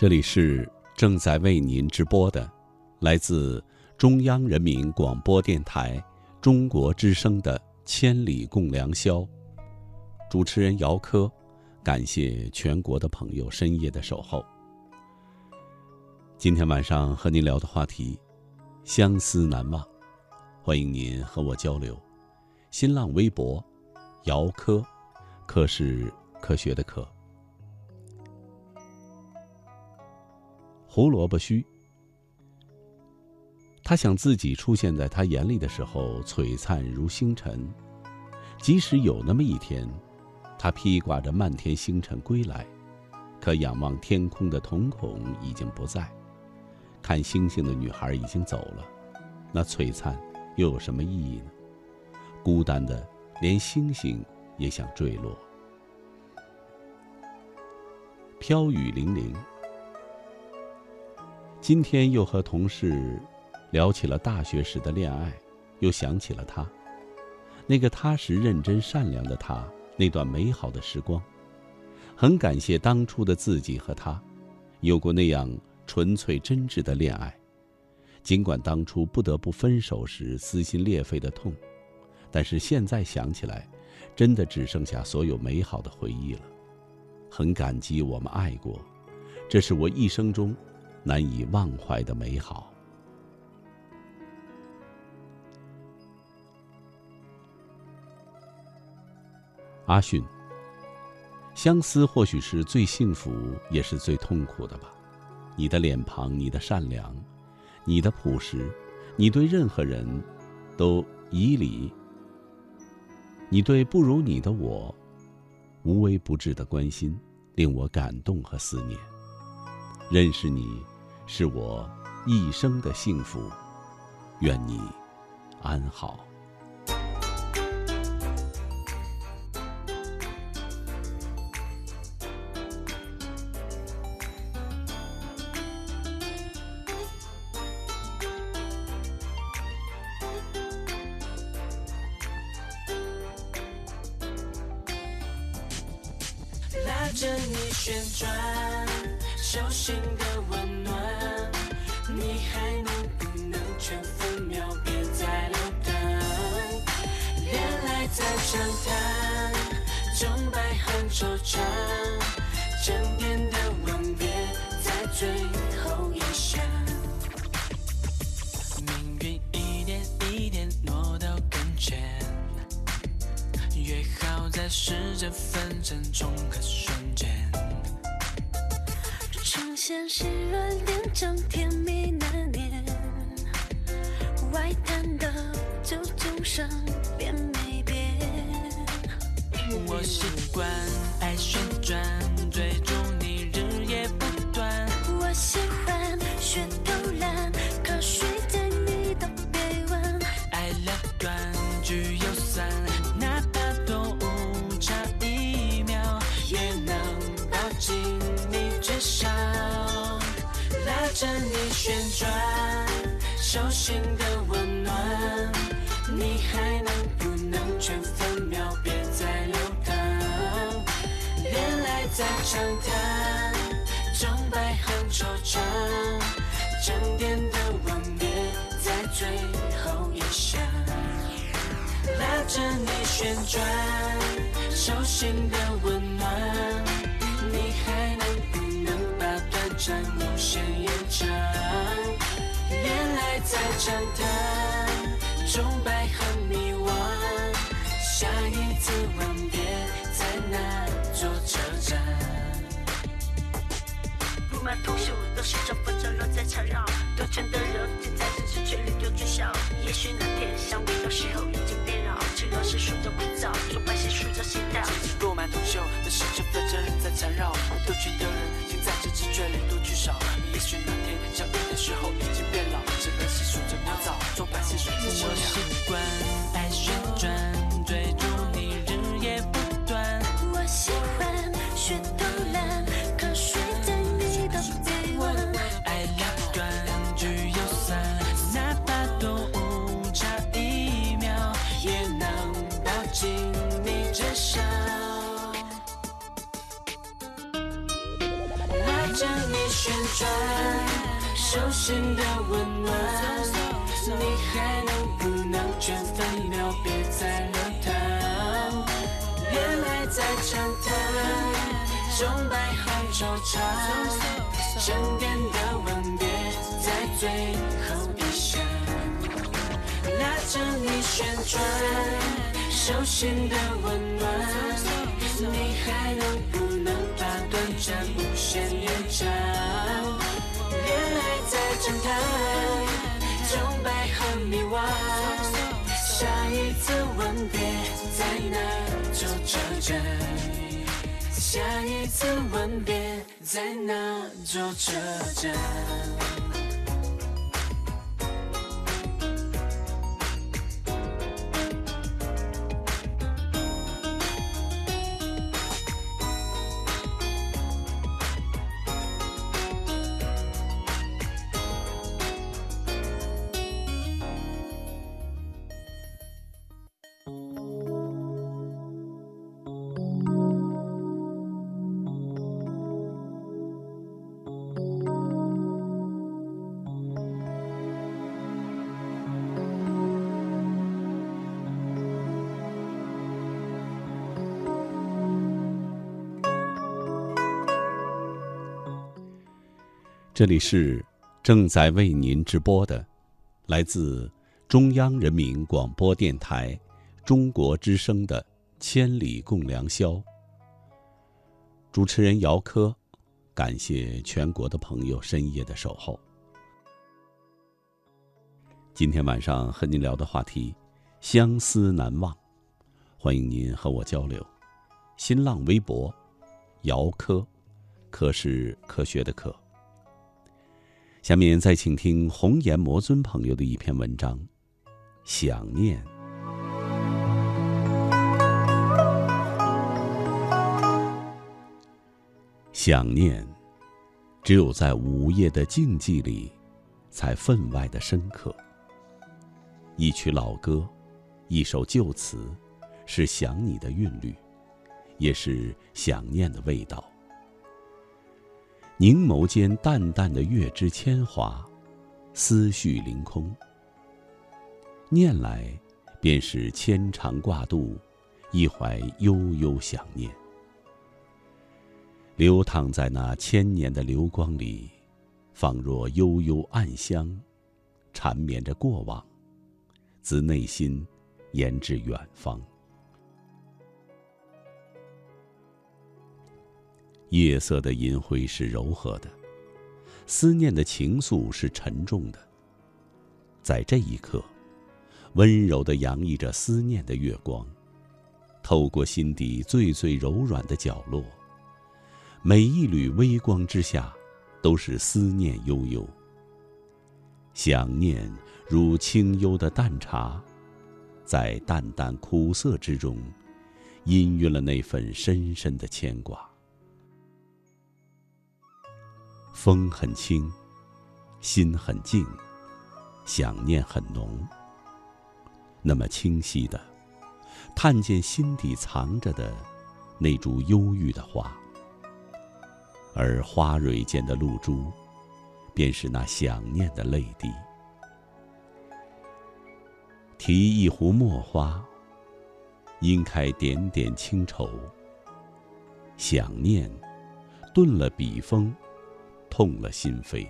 这里是正在为您直播的，来自中央人民广播电台中国之声的《千里共良宵》，主持人姚科，感谢全国的朋友深夜的守候。今天晚上和您聊的话题，相思难忘，欢迎您和我交流。新浪微博，姚科，科是科学的科。胡萝卜须。他想自己出现在他眼里的时候璀璨如星辰，即使有那么一天，他披挂着漫天星辰归来，可仰望天空的瞳孔已经不在，看星星的女孩已经走了，那璀璨又有什么意义呢？孤单的连星星也想坠落，飘雨霖铃。今天又和同事聊起了大学时的恋爱，又想起了他，那个踏实认真善良的他，那段美好的时光。很感谢当初的自己和他，有过那样纯粹真挚的恋爱。尽管当初不得不分手时撕心裂肺的痛，但是现在想起来，真的只剩下所有美好的回忆了。很感激我们爱过，这是我一生中。难以忘怀的美好。阿迅，相思或许是最幸福，也是最痛苦的吧。你的脸庞，你的善良，你的朴实，你对任何人都以礼，你对不如你的我无微不至的关心，令我感动和思念。认识你，是我一生的幸福。愿你安好。最后一响。拉着你旋转，手心的温暖，你还能不能把短暂无限延长？恋爱在长谈，钟摆很迷惘，下一次吻别在哪座车站？下一次吻别在哪座车站？这里是正在为您直播的，来自中央人民广播电台中国之声的《千里共良宵》。主持人姚科，感谢全国的朋友深夜的守候。今天晚上和您聊的话题，相思难忘，欢迎您和我交流。新浪微博，姚科，科是科学的科。下面再请听红颜魔尊朋友的一篇文章，《想念》。想念，只有在午夜的静寂里，才分外的深刻。一曲老歌，一首旧词，是想你的韵律，也是想念的味道。凝眸间淡淡的月之铅华，思绪凌空。念来，便是牵肠挂肚，一怀悠悠想念。流淌在那千年的流光里，仿若悠悠暗香，缠绵着过往，自内心延至远方。夜色的银辉是柔和的，思念的情愫是沉重的。在这一刻，温柔的洋溢着思念的月光，透过心底最最柔软的角落，每一缕微光之下，都是思念悠悠。想念如清幽的淡茶，在淡淡苦涩之中，氤氲了那份深深的牵挂。风很轻，心很静，想念很浓。那么清晰的，探见心底藏着的那株忧郁的花，而花蕊间的露珠，便是那想念的泪滴。提一壶墨花，洇开点点清愁。想念，顿了笔锋，痛了心扉。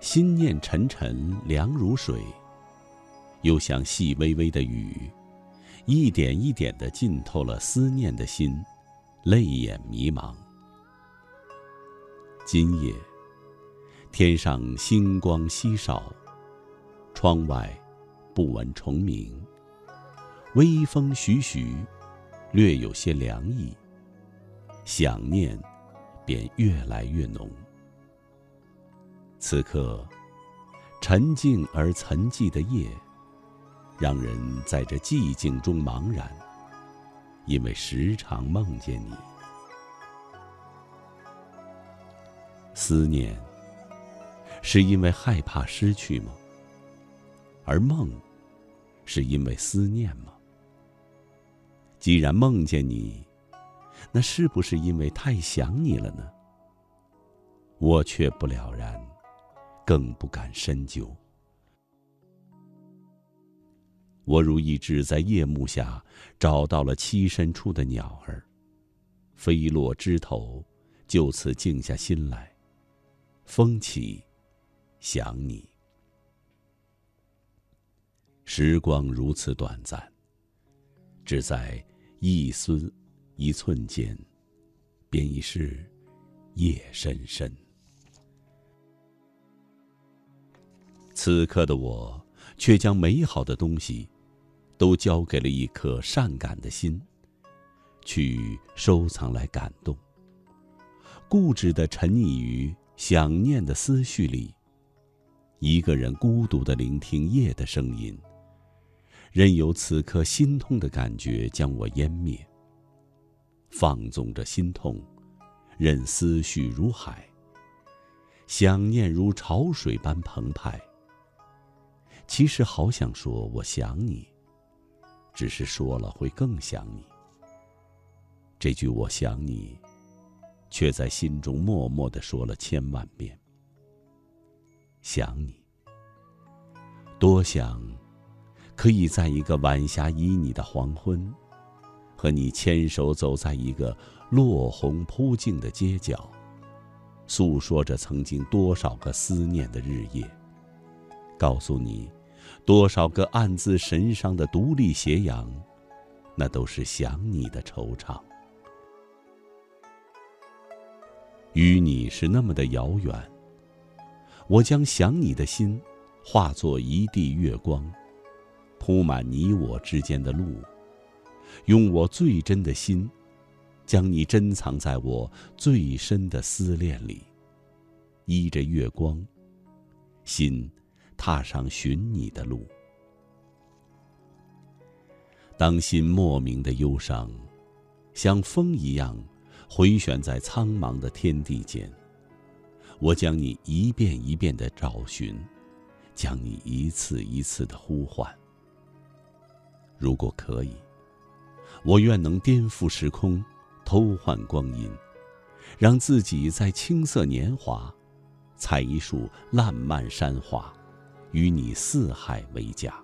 心念沉沉凉如水。又像细微微的雨，一点一点的浸透了思念的心，泪眼迷茫。今夜，天上星光稀少，窗外不闻虫鸣，微风徐徐，略有些凉意。想念便越来越浓。此刻，沉静而沉寂的夜。让人在这寂静中茫然，因为时常梦见你。思念，是因为害怕失去吗？而梦，是因为思念吗？既然梦见你，那是不是因为太想你了呢？我却不了然，更不敢深究。我如一只在夜幕下找到了栖身处的鸟儿，飞落枝头，就此静下心来。风起，想你。时光如此短暂，只在一丝一寸间，便已是夜深深。此刻的我，却将美好的东西。都交给了一颗善感的心，去收藏来感动。固执的沉溺于想念的思绪里，一个人孤独的聆听夜的声音，任由此刻心痛的感觉将我湮灭。放纵着心痛，任思绪如海，想念如潮水般澎湃。其实好想说我想你。只是说了会更想你。这句我想你，却在心中默默的说了千万遍。想你，多想，可以在一个晚霞旖旎的黄昏，和你牵手走在一个落红铺尽的街角，诉说着曾经多少个思念的日夜，告诉你。多少个暗自神伤的独立斜阳，那都是想你的惆怅。与你是那么的遥远，我将想你的心化作一地月光，铺满你我之间的路，用我最真的心，将你珍藏在我最深的思念里，依着月光，心。踏上寻你的路，当心莫名的忧伤，像风一样回旋在苍茫的天地间。我将你一遍一遍的找寻，将你一次一次的呼唤。如果可以，我愿能颠覆时空，偷换光阴，让自己在青涩年华，采一束烂漫山花。与你四海为家，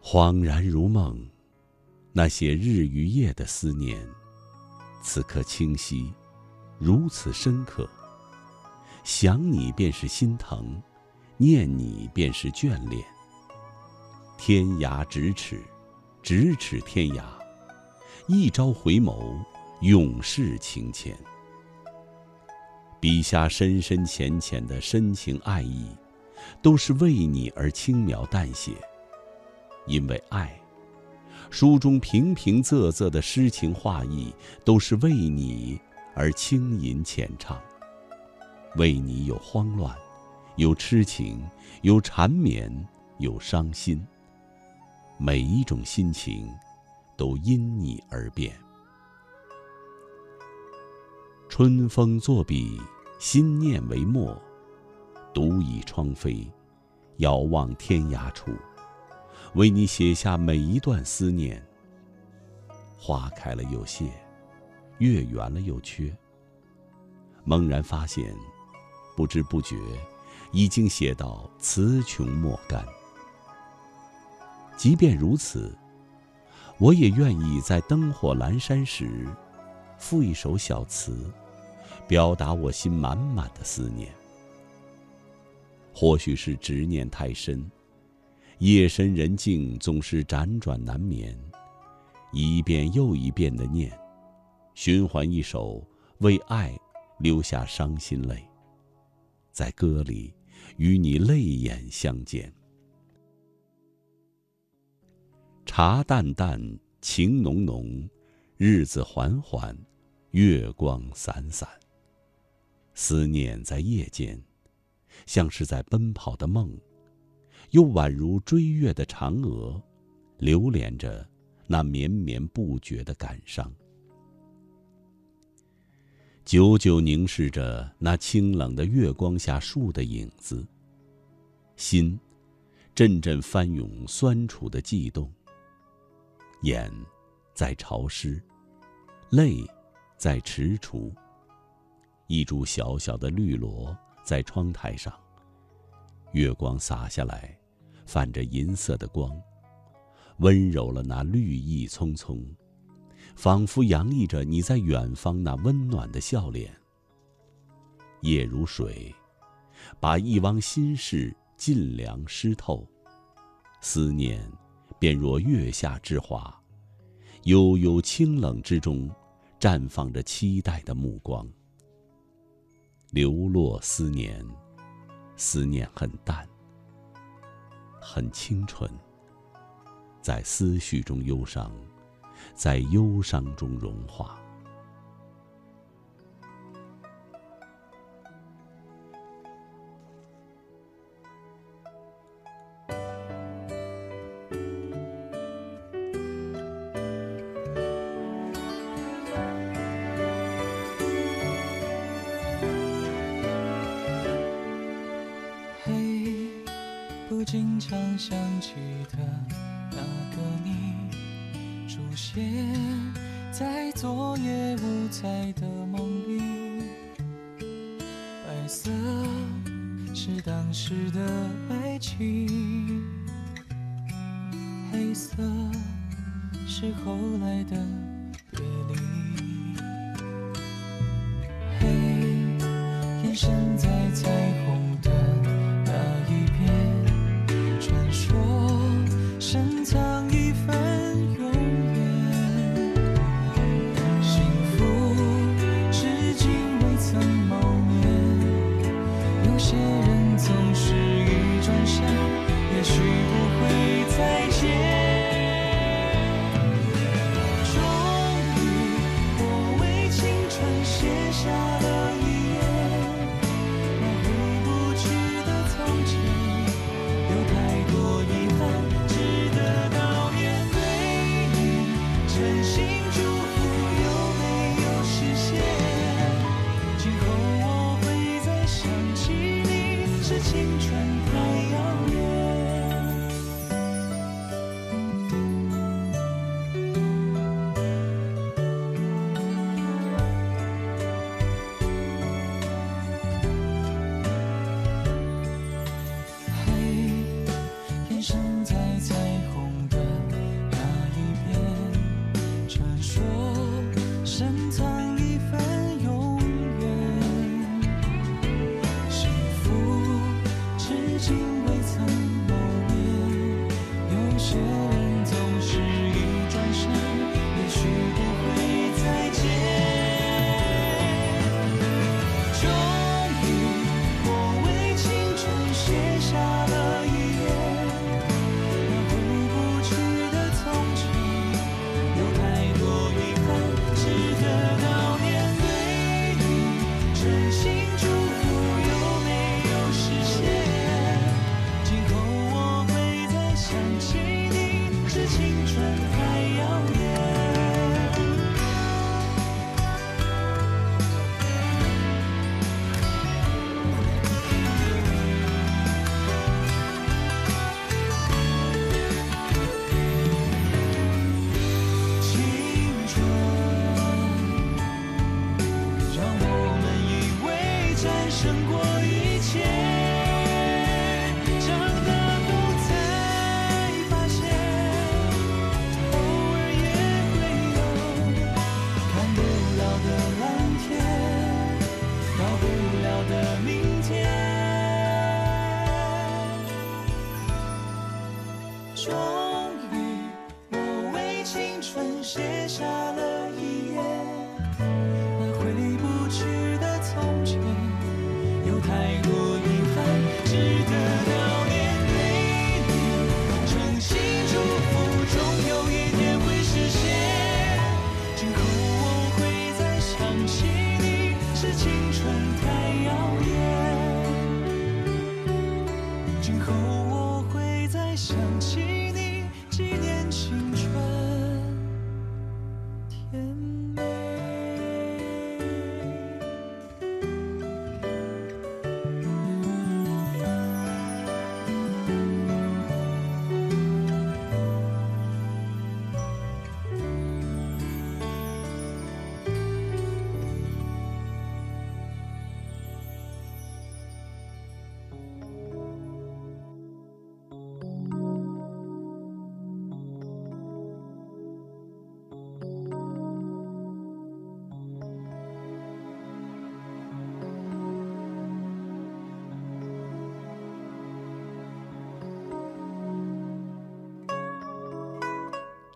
恍然如梦，那些日与夜的思念，此刻清晰，如此深刻。想你便是心疼，念你便是眷恋。天涯咫尺，咫尺天涯，一朝回眸，永世情牵。笔下深深浅浅的深情爱意，都是为你而轻描淡写。因为爱。书中平平仄仄的诗情画意，都是为你而轻吟浅唱。为你有慌乱，有痴情，有缠绵，有伤心。每一种心情，都因你而变。春风作笔，心念为墨，独倚窗扉，遥望天涯处。为你写下每一段思念。花开了又谢，月圆了又缺。猛然发现，不知不觉，已经写到词穷墨干。即便如此，我也愿意在灯火阑珊时，赋一首小词，表达我心满满的思念。或许是执念太深。夜深人静，总是辗转难眠，一遍又一遍的念，循环一首为爱流下伤心泪，在歌里与你泪眼相见。茶淡淡，情浓浓，日子缓缓，月光散散。思念在夜间，像是在奔跑的梦。又宛如追月的嫦娥，流连着那绵绵不绝的感伤，久久凝视着那清冷的月光下树的影子，心阵阵翻涌酸楚的悸动。眼在潮湿，泪在踟蹰。一株小小的绿萝在窗台上，月光洒下来。泛着银色的光，温柔了那绿意葱葱，仿佛洋溢着你在远方那温暖的笑脸。夜如水，把一汪心事尽凉湿透，思念便若月下之花，悠悠清冷之中，绽放着期待的目光。流落思念，思念很淡。很清纯，在思绪中忧伤，在忧伤中融化。是后来的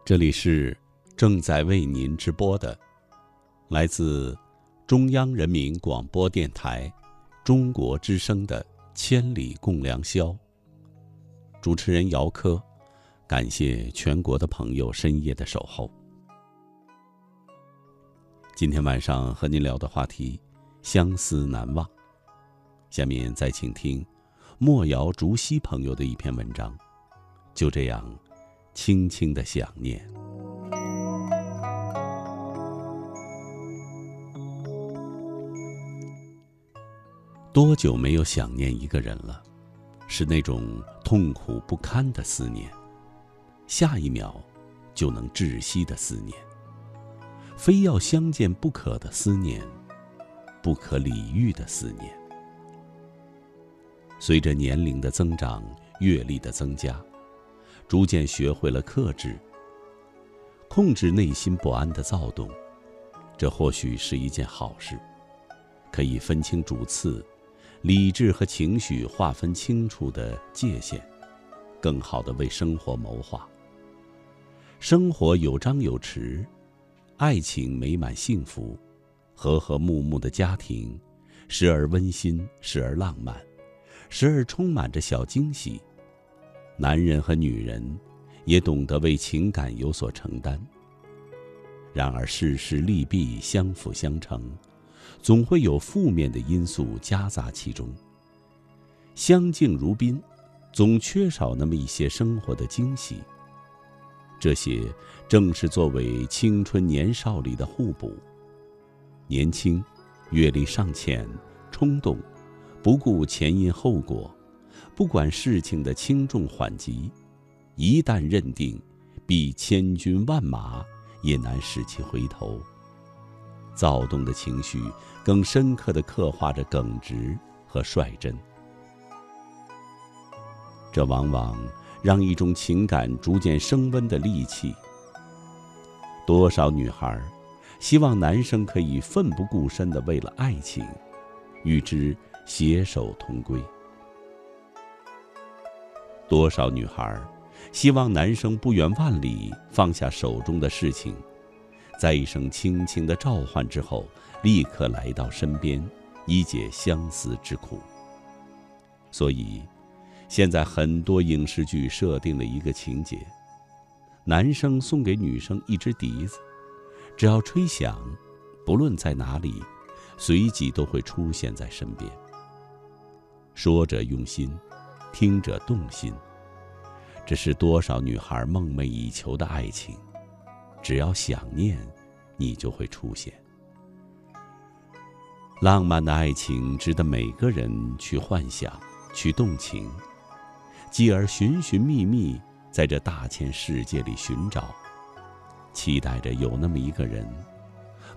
这里是正在为您直播的，来自中央人民广播电台中国之声的《千里共良宵》。主持人姚科，感谢全国的朋友深夜的守候。今天晚上和您聊的话题，相思难忘。下面再请听莫瑶竹溪朋友的一篇文章，就这样。轻轻的想念。多久没有想念一个人了？是那种痛苦不堪的思念，下一秒就能窒息的思念，非要相见不可的思念，不可理喻的思念。随着年龄的增长，阅历的增加。逐渐学会了克制、控制内心不安的躁动，这或许是一件好事，可以分清主次，理智和情绪划分清楚的界限，更好的为生活谋划。生活有张有弛，爱情美满幸福，和和睦睦的家庭，时而温馨，时而浪漫，时而充满着小惊喜。男人和女人，也懂得为情感有所承担。然而，事事利弊相辅相成，总会有负面的因素夹杂其中。相敬如宾，总缺少那么一些生活的惊喜。这些正是作为青春年少里的互补。年轻，阅历尚浅，冲动，不顾前因后果。不管事情的轻重缓急，一旦认定，必千军万马也难使其回头。躁动的情绪更深刻地刻画着耿直和率真，这往往让一种情感逐渐升温的利器。多少女孩希望男生可以奋不顾身地为了爱情，与之携手同归。多少女孩希望男生不远万里放下手中的事情，在一声轻轻的召唤之后，立刻来到身边，以解相思之苦。所以，现在很多影视剧设定了一个情节：男生送给女生一支笛子，只要吹响，不论在哪里，随即都会出现在身边。说者用心。听者动心，这是多少女孩梦寐以求的爱情。只要想念，你就会出现。浪漫的爱情值得每个人去幻想、去动情，继而寻寻觅觅，在这大千世界里寻找，期待着有那么一个人，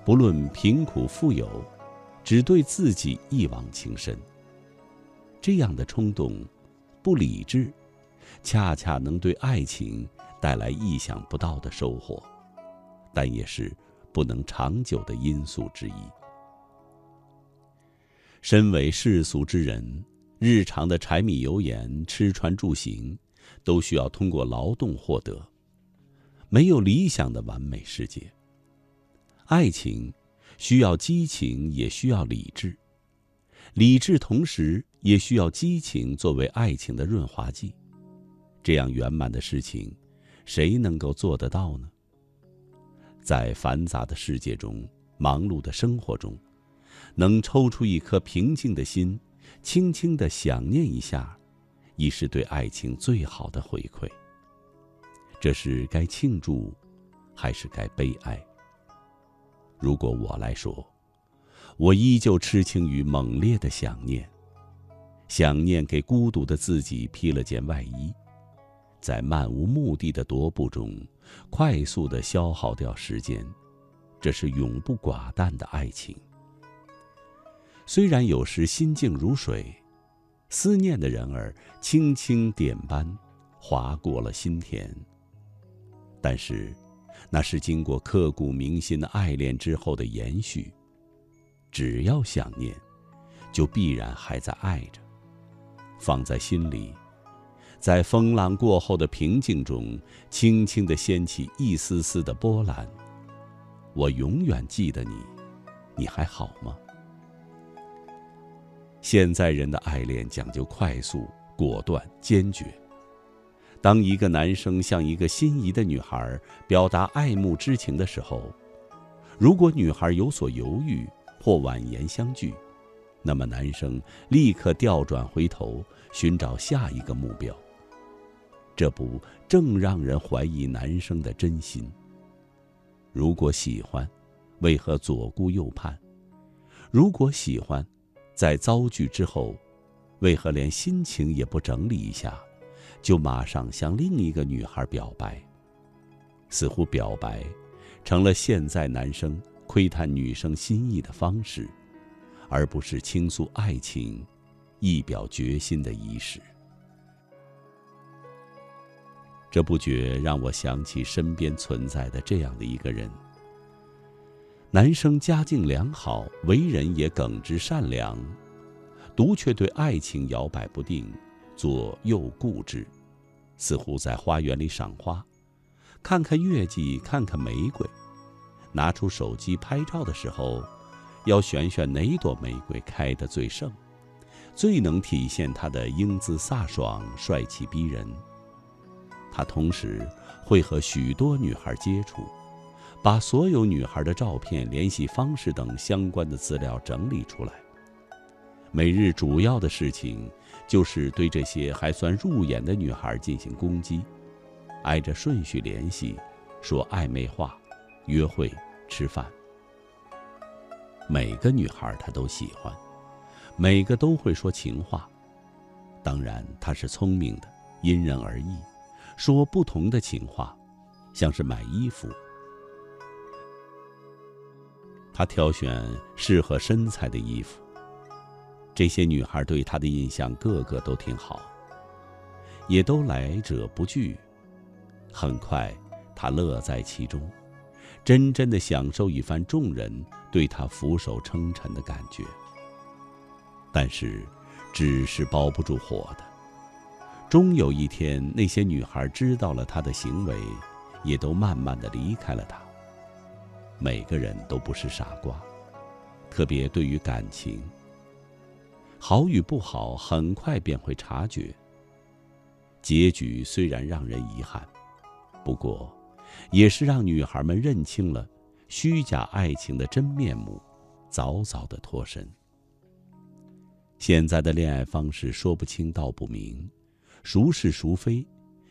不论贫苦富有，只对自己一往情深。这样的冲动。不理智，恰恰能对爱情带来意想不到的收获，但也是不能长久的因素之一。身为世俗之人，日常的柴米油盐、吃穿住行，都需要通过劳动获得。没有理想的完美世界。爱情需要激情，也需要理智。理智同时也需要激情作为爱情的润滑剂。这样圆满的事情，谁能够做得到呢？在繁杂的世界中，忙碌的生活中，能抽出一颗平静的心，轻轻的想念一下，已是对爱情最好的回馈。这是该庆祝，还是该悲哀？如果我来说，我依旧痴情于猛烈的想念，想念给孤独的自己披了件外衣，在漫无目的的踱步中，快速的消耗掉时间，这是永不寡淡的爱情。虽然有时心静如水，思念的人儿轻轻点斑，划过了心田。但是，那是经过刻骨铭心的爱恋之后的延续。只要想念，就必然还在爱着，放在心里，在风浪过后的平静中，轻轻地掀起一丝丝的波澜。我永远记得你，你还好吗？现在人的爱恋讲究快速、果断、坚决。当一个男生向一个心仪的女孩表达爱慕之情的时候，如果女孩有所犹豫或婉言相拒，那么男生立刻调转回头寻找下一个目标。这不正让人怀疑男生的真心？如果喜欢，为何左顾右盼？如果喜欢，在遭拒之后，为何连心情也不整理一下？就马上向另一个女孩表白，似乎表白成了现在男生窥探女生心意的方式，而不是倾诉爱情、一表决心的仪式。这不觉让我想起身边存在的这样的一个人：男生家境良好，为人也耿直善良，独却对爱情摇摆不定。左右固执，似乎在花园里赏花，看看月季，看看玫瑰。拿出手机拍照的时候，要选选哪朵玫瑰开得最盛，最能体现他的英姿飒爽、帅气逼人。他同时会和许多女孩接触，把所有女孩的照片、联系方式等相关的资料整理出来。每日主要的事情。就是对这些还算入眼的女孩进行攻击，挨着顺序联系，说暧昧话，约会、吃饭。每个女孩他都喜欢，每个都会说情话。当然他是聪明的，因人而异，说不同的情话，像是买衣服，他挑选适合身材的衣服。这些女孩对他的印象个个都挺好，也都来者不拒。很快，他乐在其中，真真的享受一番众人对他俯首称臣的感觉。但是，纸是包不住火的，终有一天，那些女孩知道了他的行为，也都慢慢的离开了他。每个人都不是傻瓜，特别对于感情。好与不好，很快便会察觉。结局虽然让人遗憾，不过，也是让女孩们认清了虚假爱情的真面目，早早的脱身。现在的恋爱方式说不清道不明，孰是孰非，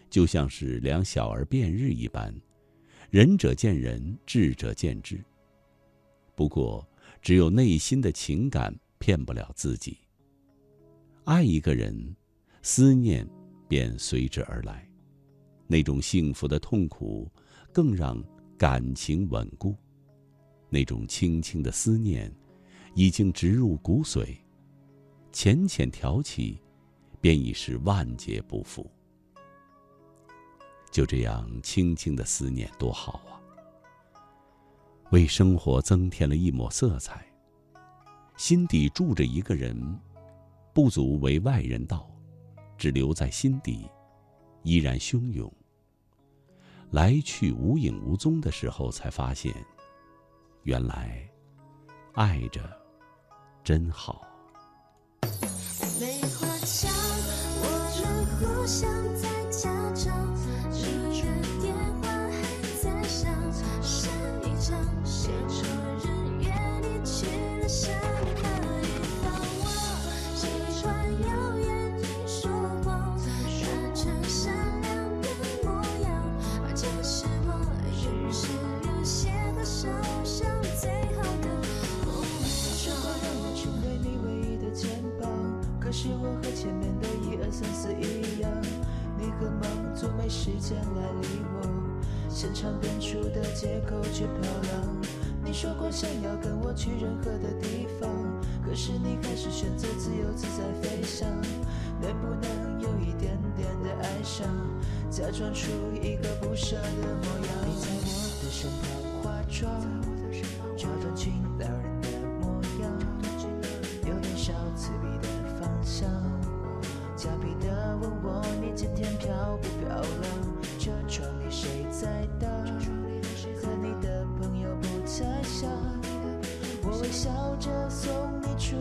就像是两小儿辩日一般，仁者见仁，智者见智。不过，只有内心的情感骗不了自己。爱一个人，思念便随之而来，那种幸福的痛苦，更让感情稳固。那种轻轻的思念，已经植入骨髓，浅浅挑起，便已是万劫不复。就这样轻轻的思念，多好啊！为生活增添了一抹色彩。心底住着一个人。不足为外人道，只留在心底，依然汹涌。来去无影无踪的时候，才发现，原来爱着真好。梅花香，我们互相没时间来理我。现场编出的借口却漂亮。你说过想要跟我去任何的地方，可是你还是选择自由自在飞翔。能不能有一点点的哀伤，假装出一个不舍的模样？你在我的身旁化妆，这段情撩人的模样，有点小刺鼻的芳香。假皮的问我今天漂不漂亮？车窗里谁在打？和你的朋友不太像。我微笑着送你出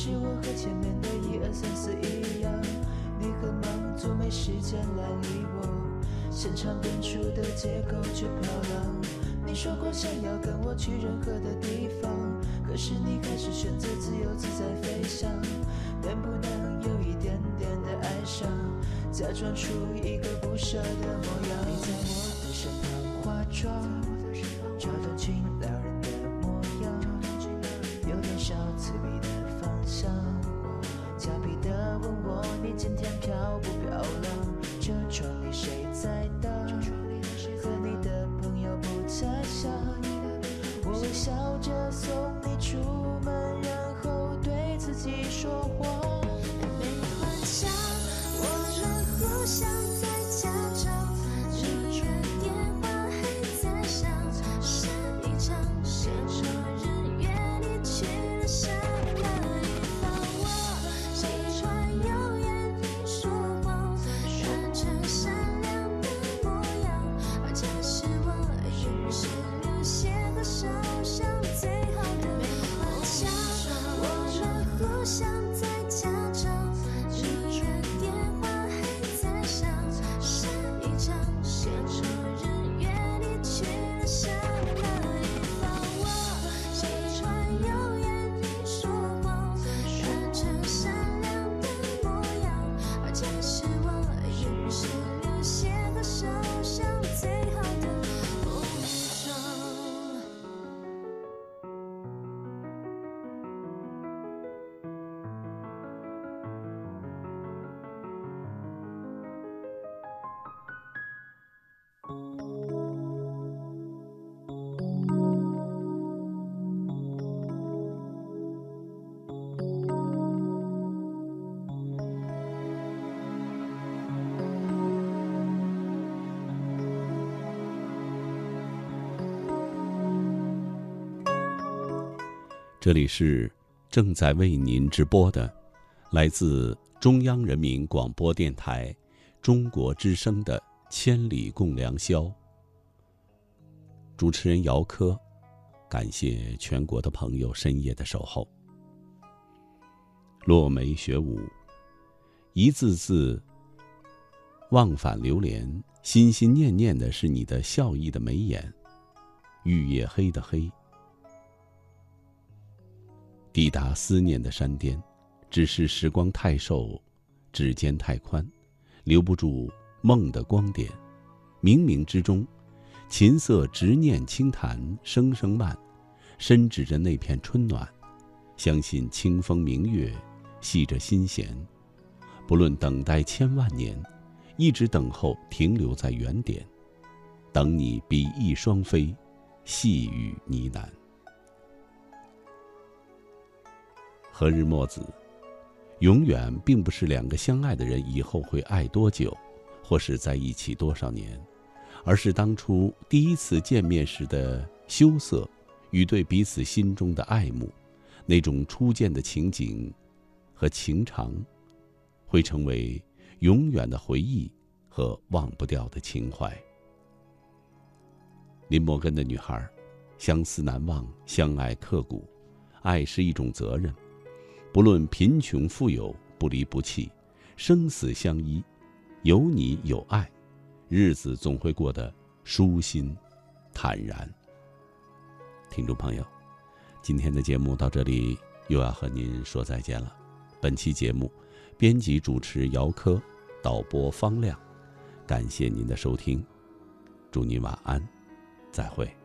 是我和前面的一二三四一样，你很忙，总没时间来理我。现场演出的借口却漂亮。你说过想要跟我去任何的地方，可是你还是选择自由自在飞翔。能不能有一点点的哀伤，假装出一个不舍的模样？你在我的身旁化妆，这里是正在为您直播的，来自中央人民广播电台中国之声的《千里共良宵》。主持人姚科，感谢全国的朋友深夜的守候。落梅学舞，一字字忘返流连，心心念念的是你的笑意的眉眼，玉叶黑的黑。抵达思念的山巅，只是时光太瘦，指尖太宽，留不住梦的光点。冥冥之中，琴瑟执念轻弹，声声慢，深指着那片春暖。相信清风明月，系着心弦。不论等待千万年，一直等候停留在原点，等你比翼双飞，细雨呢喃。何日墨子，永远并不是两个相爱的人以后会爱多久，或是在一起多少年，而是当初第一次见面时的羞涩，与对彼此心中的爱慕，那种初见的情景和情长，会成为永远的回忆和忘不掉的情怀。林摩根的女孩，相思难忘，相爱刻骨，爱是一种责任。不论贫穷富有，不离不弃，生死相依，有你有爱，日子总会过得舒心、坦然。听众朋友，今天的节目到这里又要和您说再见了。本期节目，编辑主持姚科，导播方亮，感谢您的收听，祝您晚安，再会。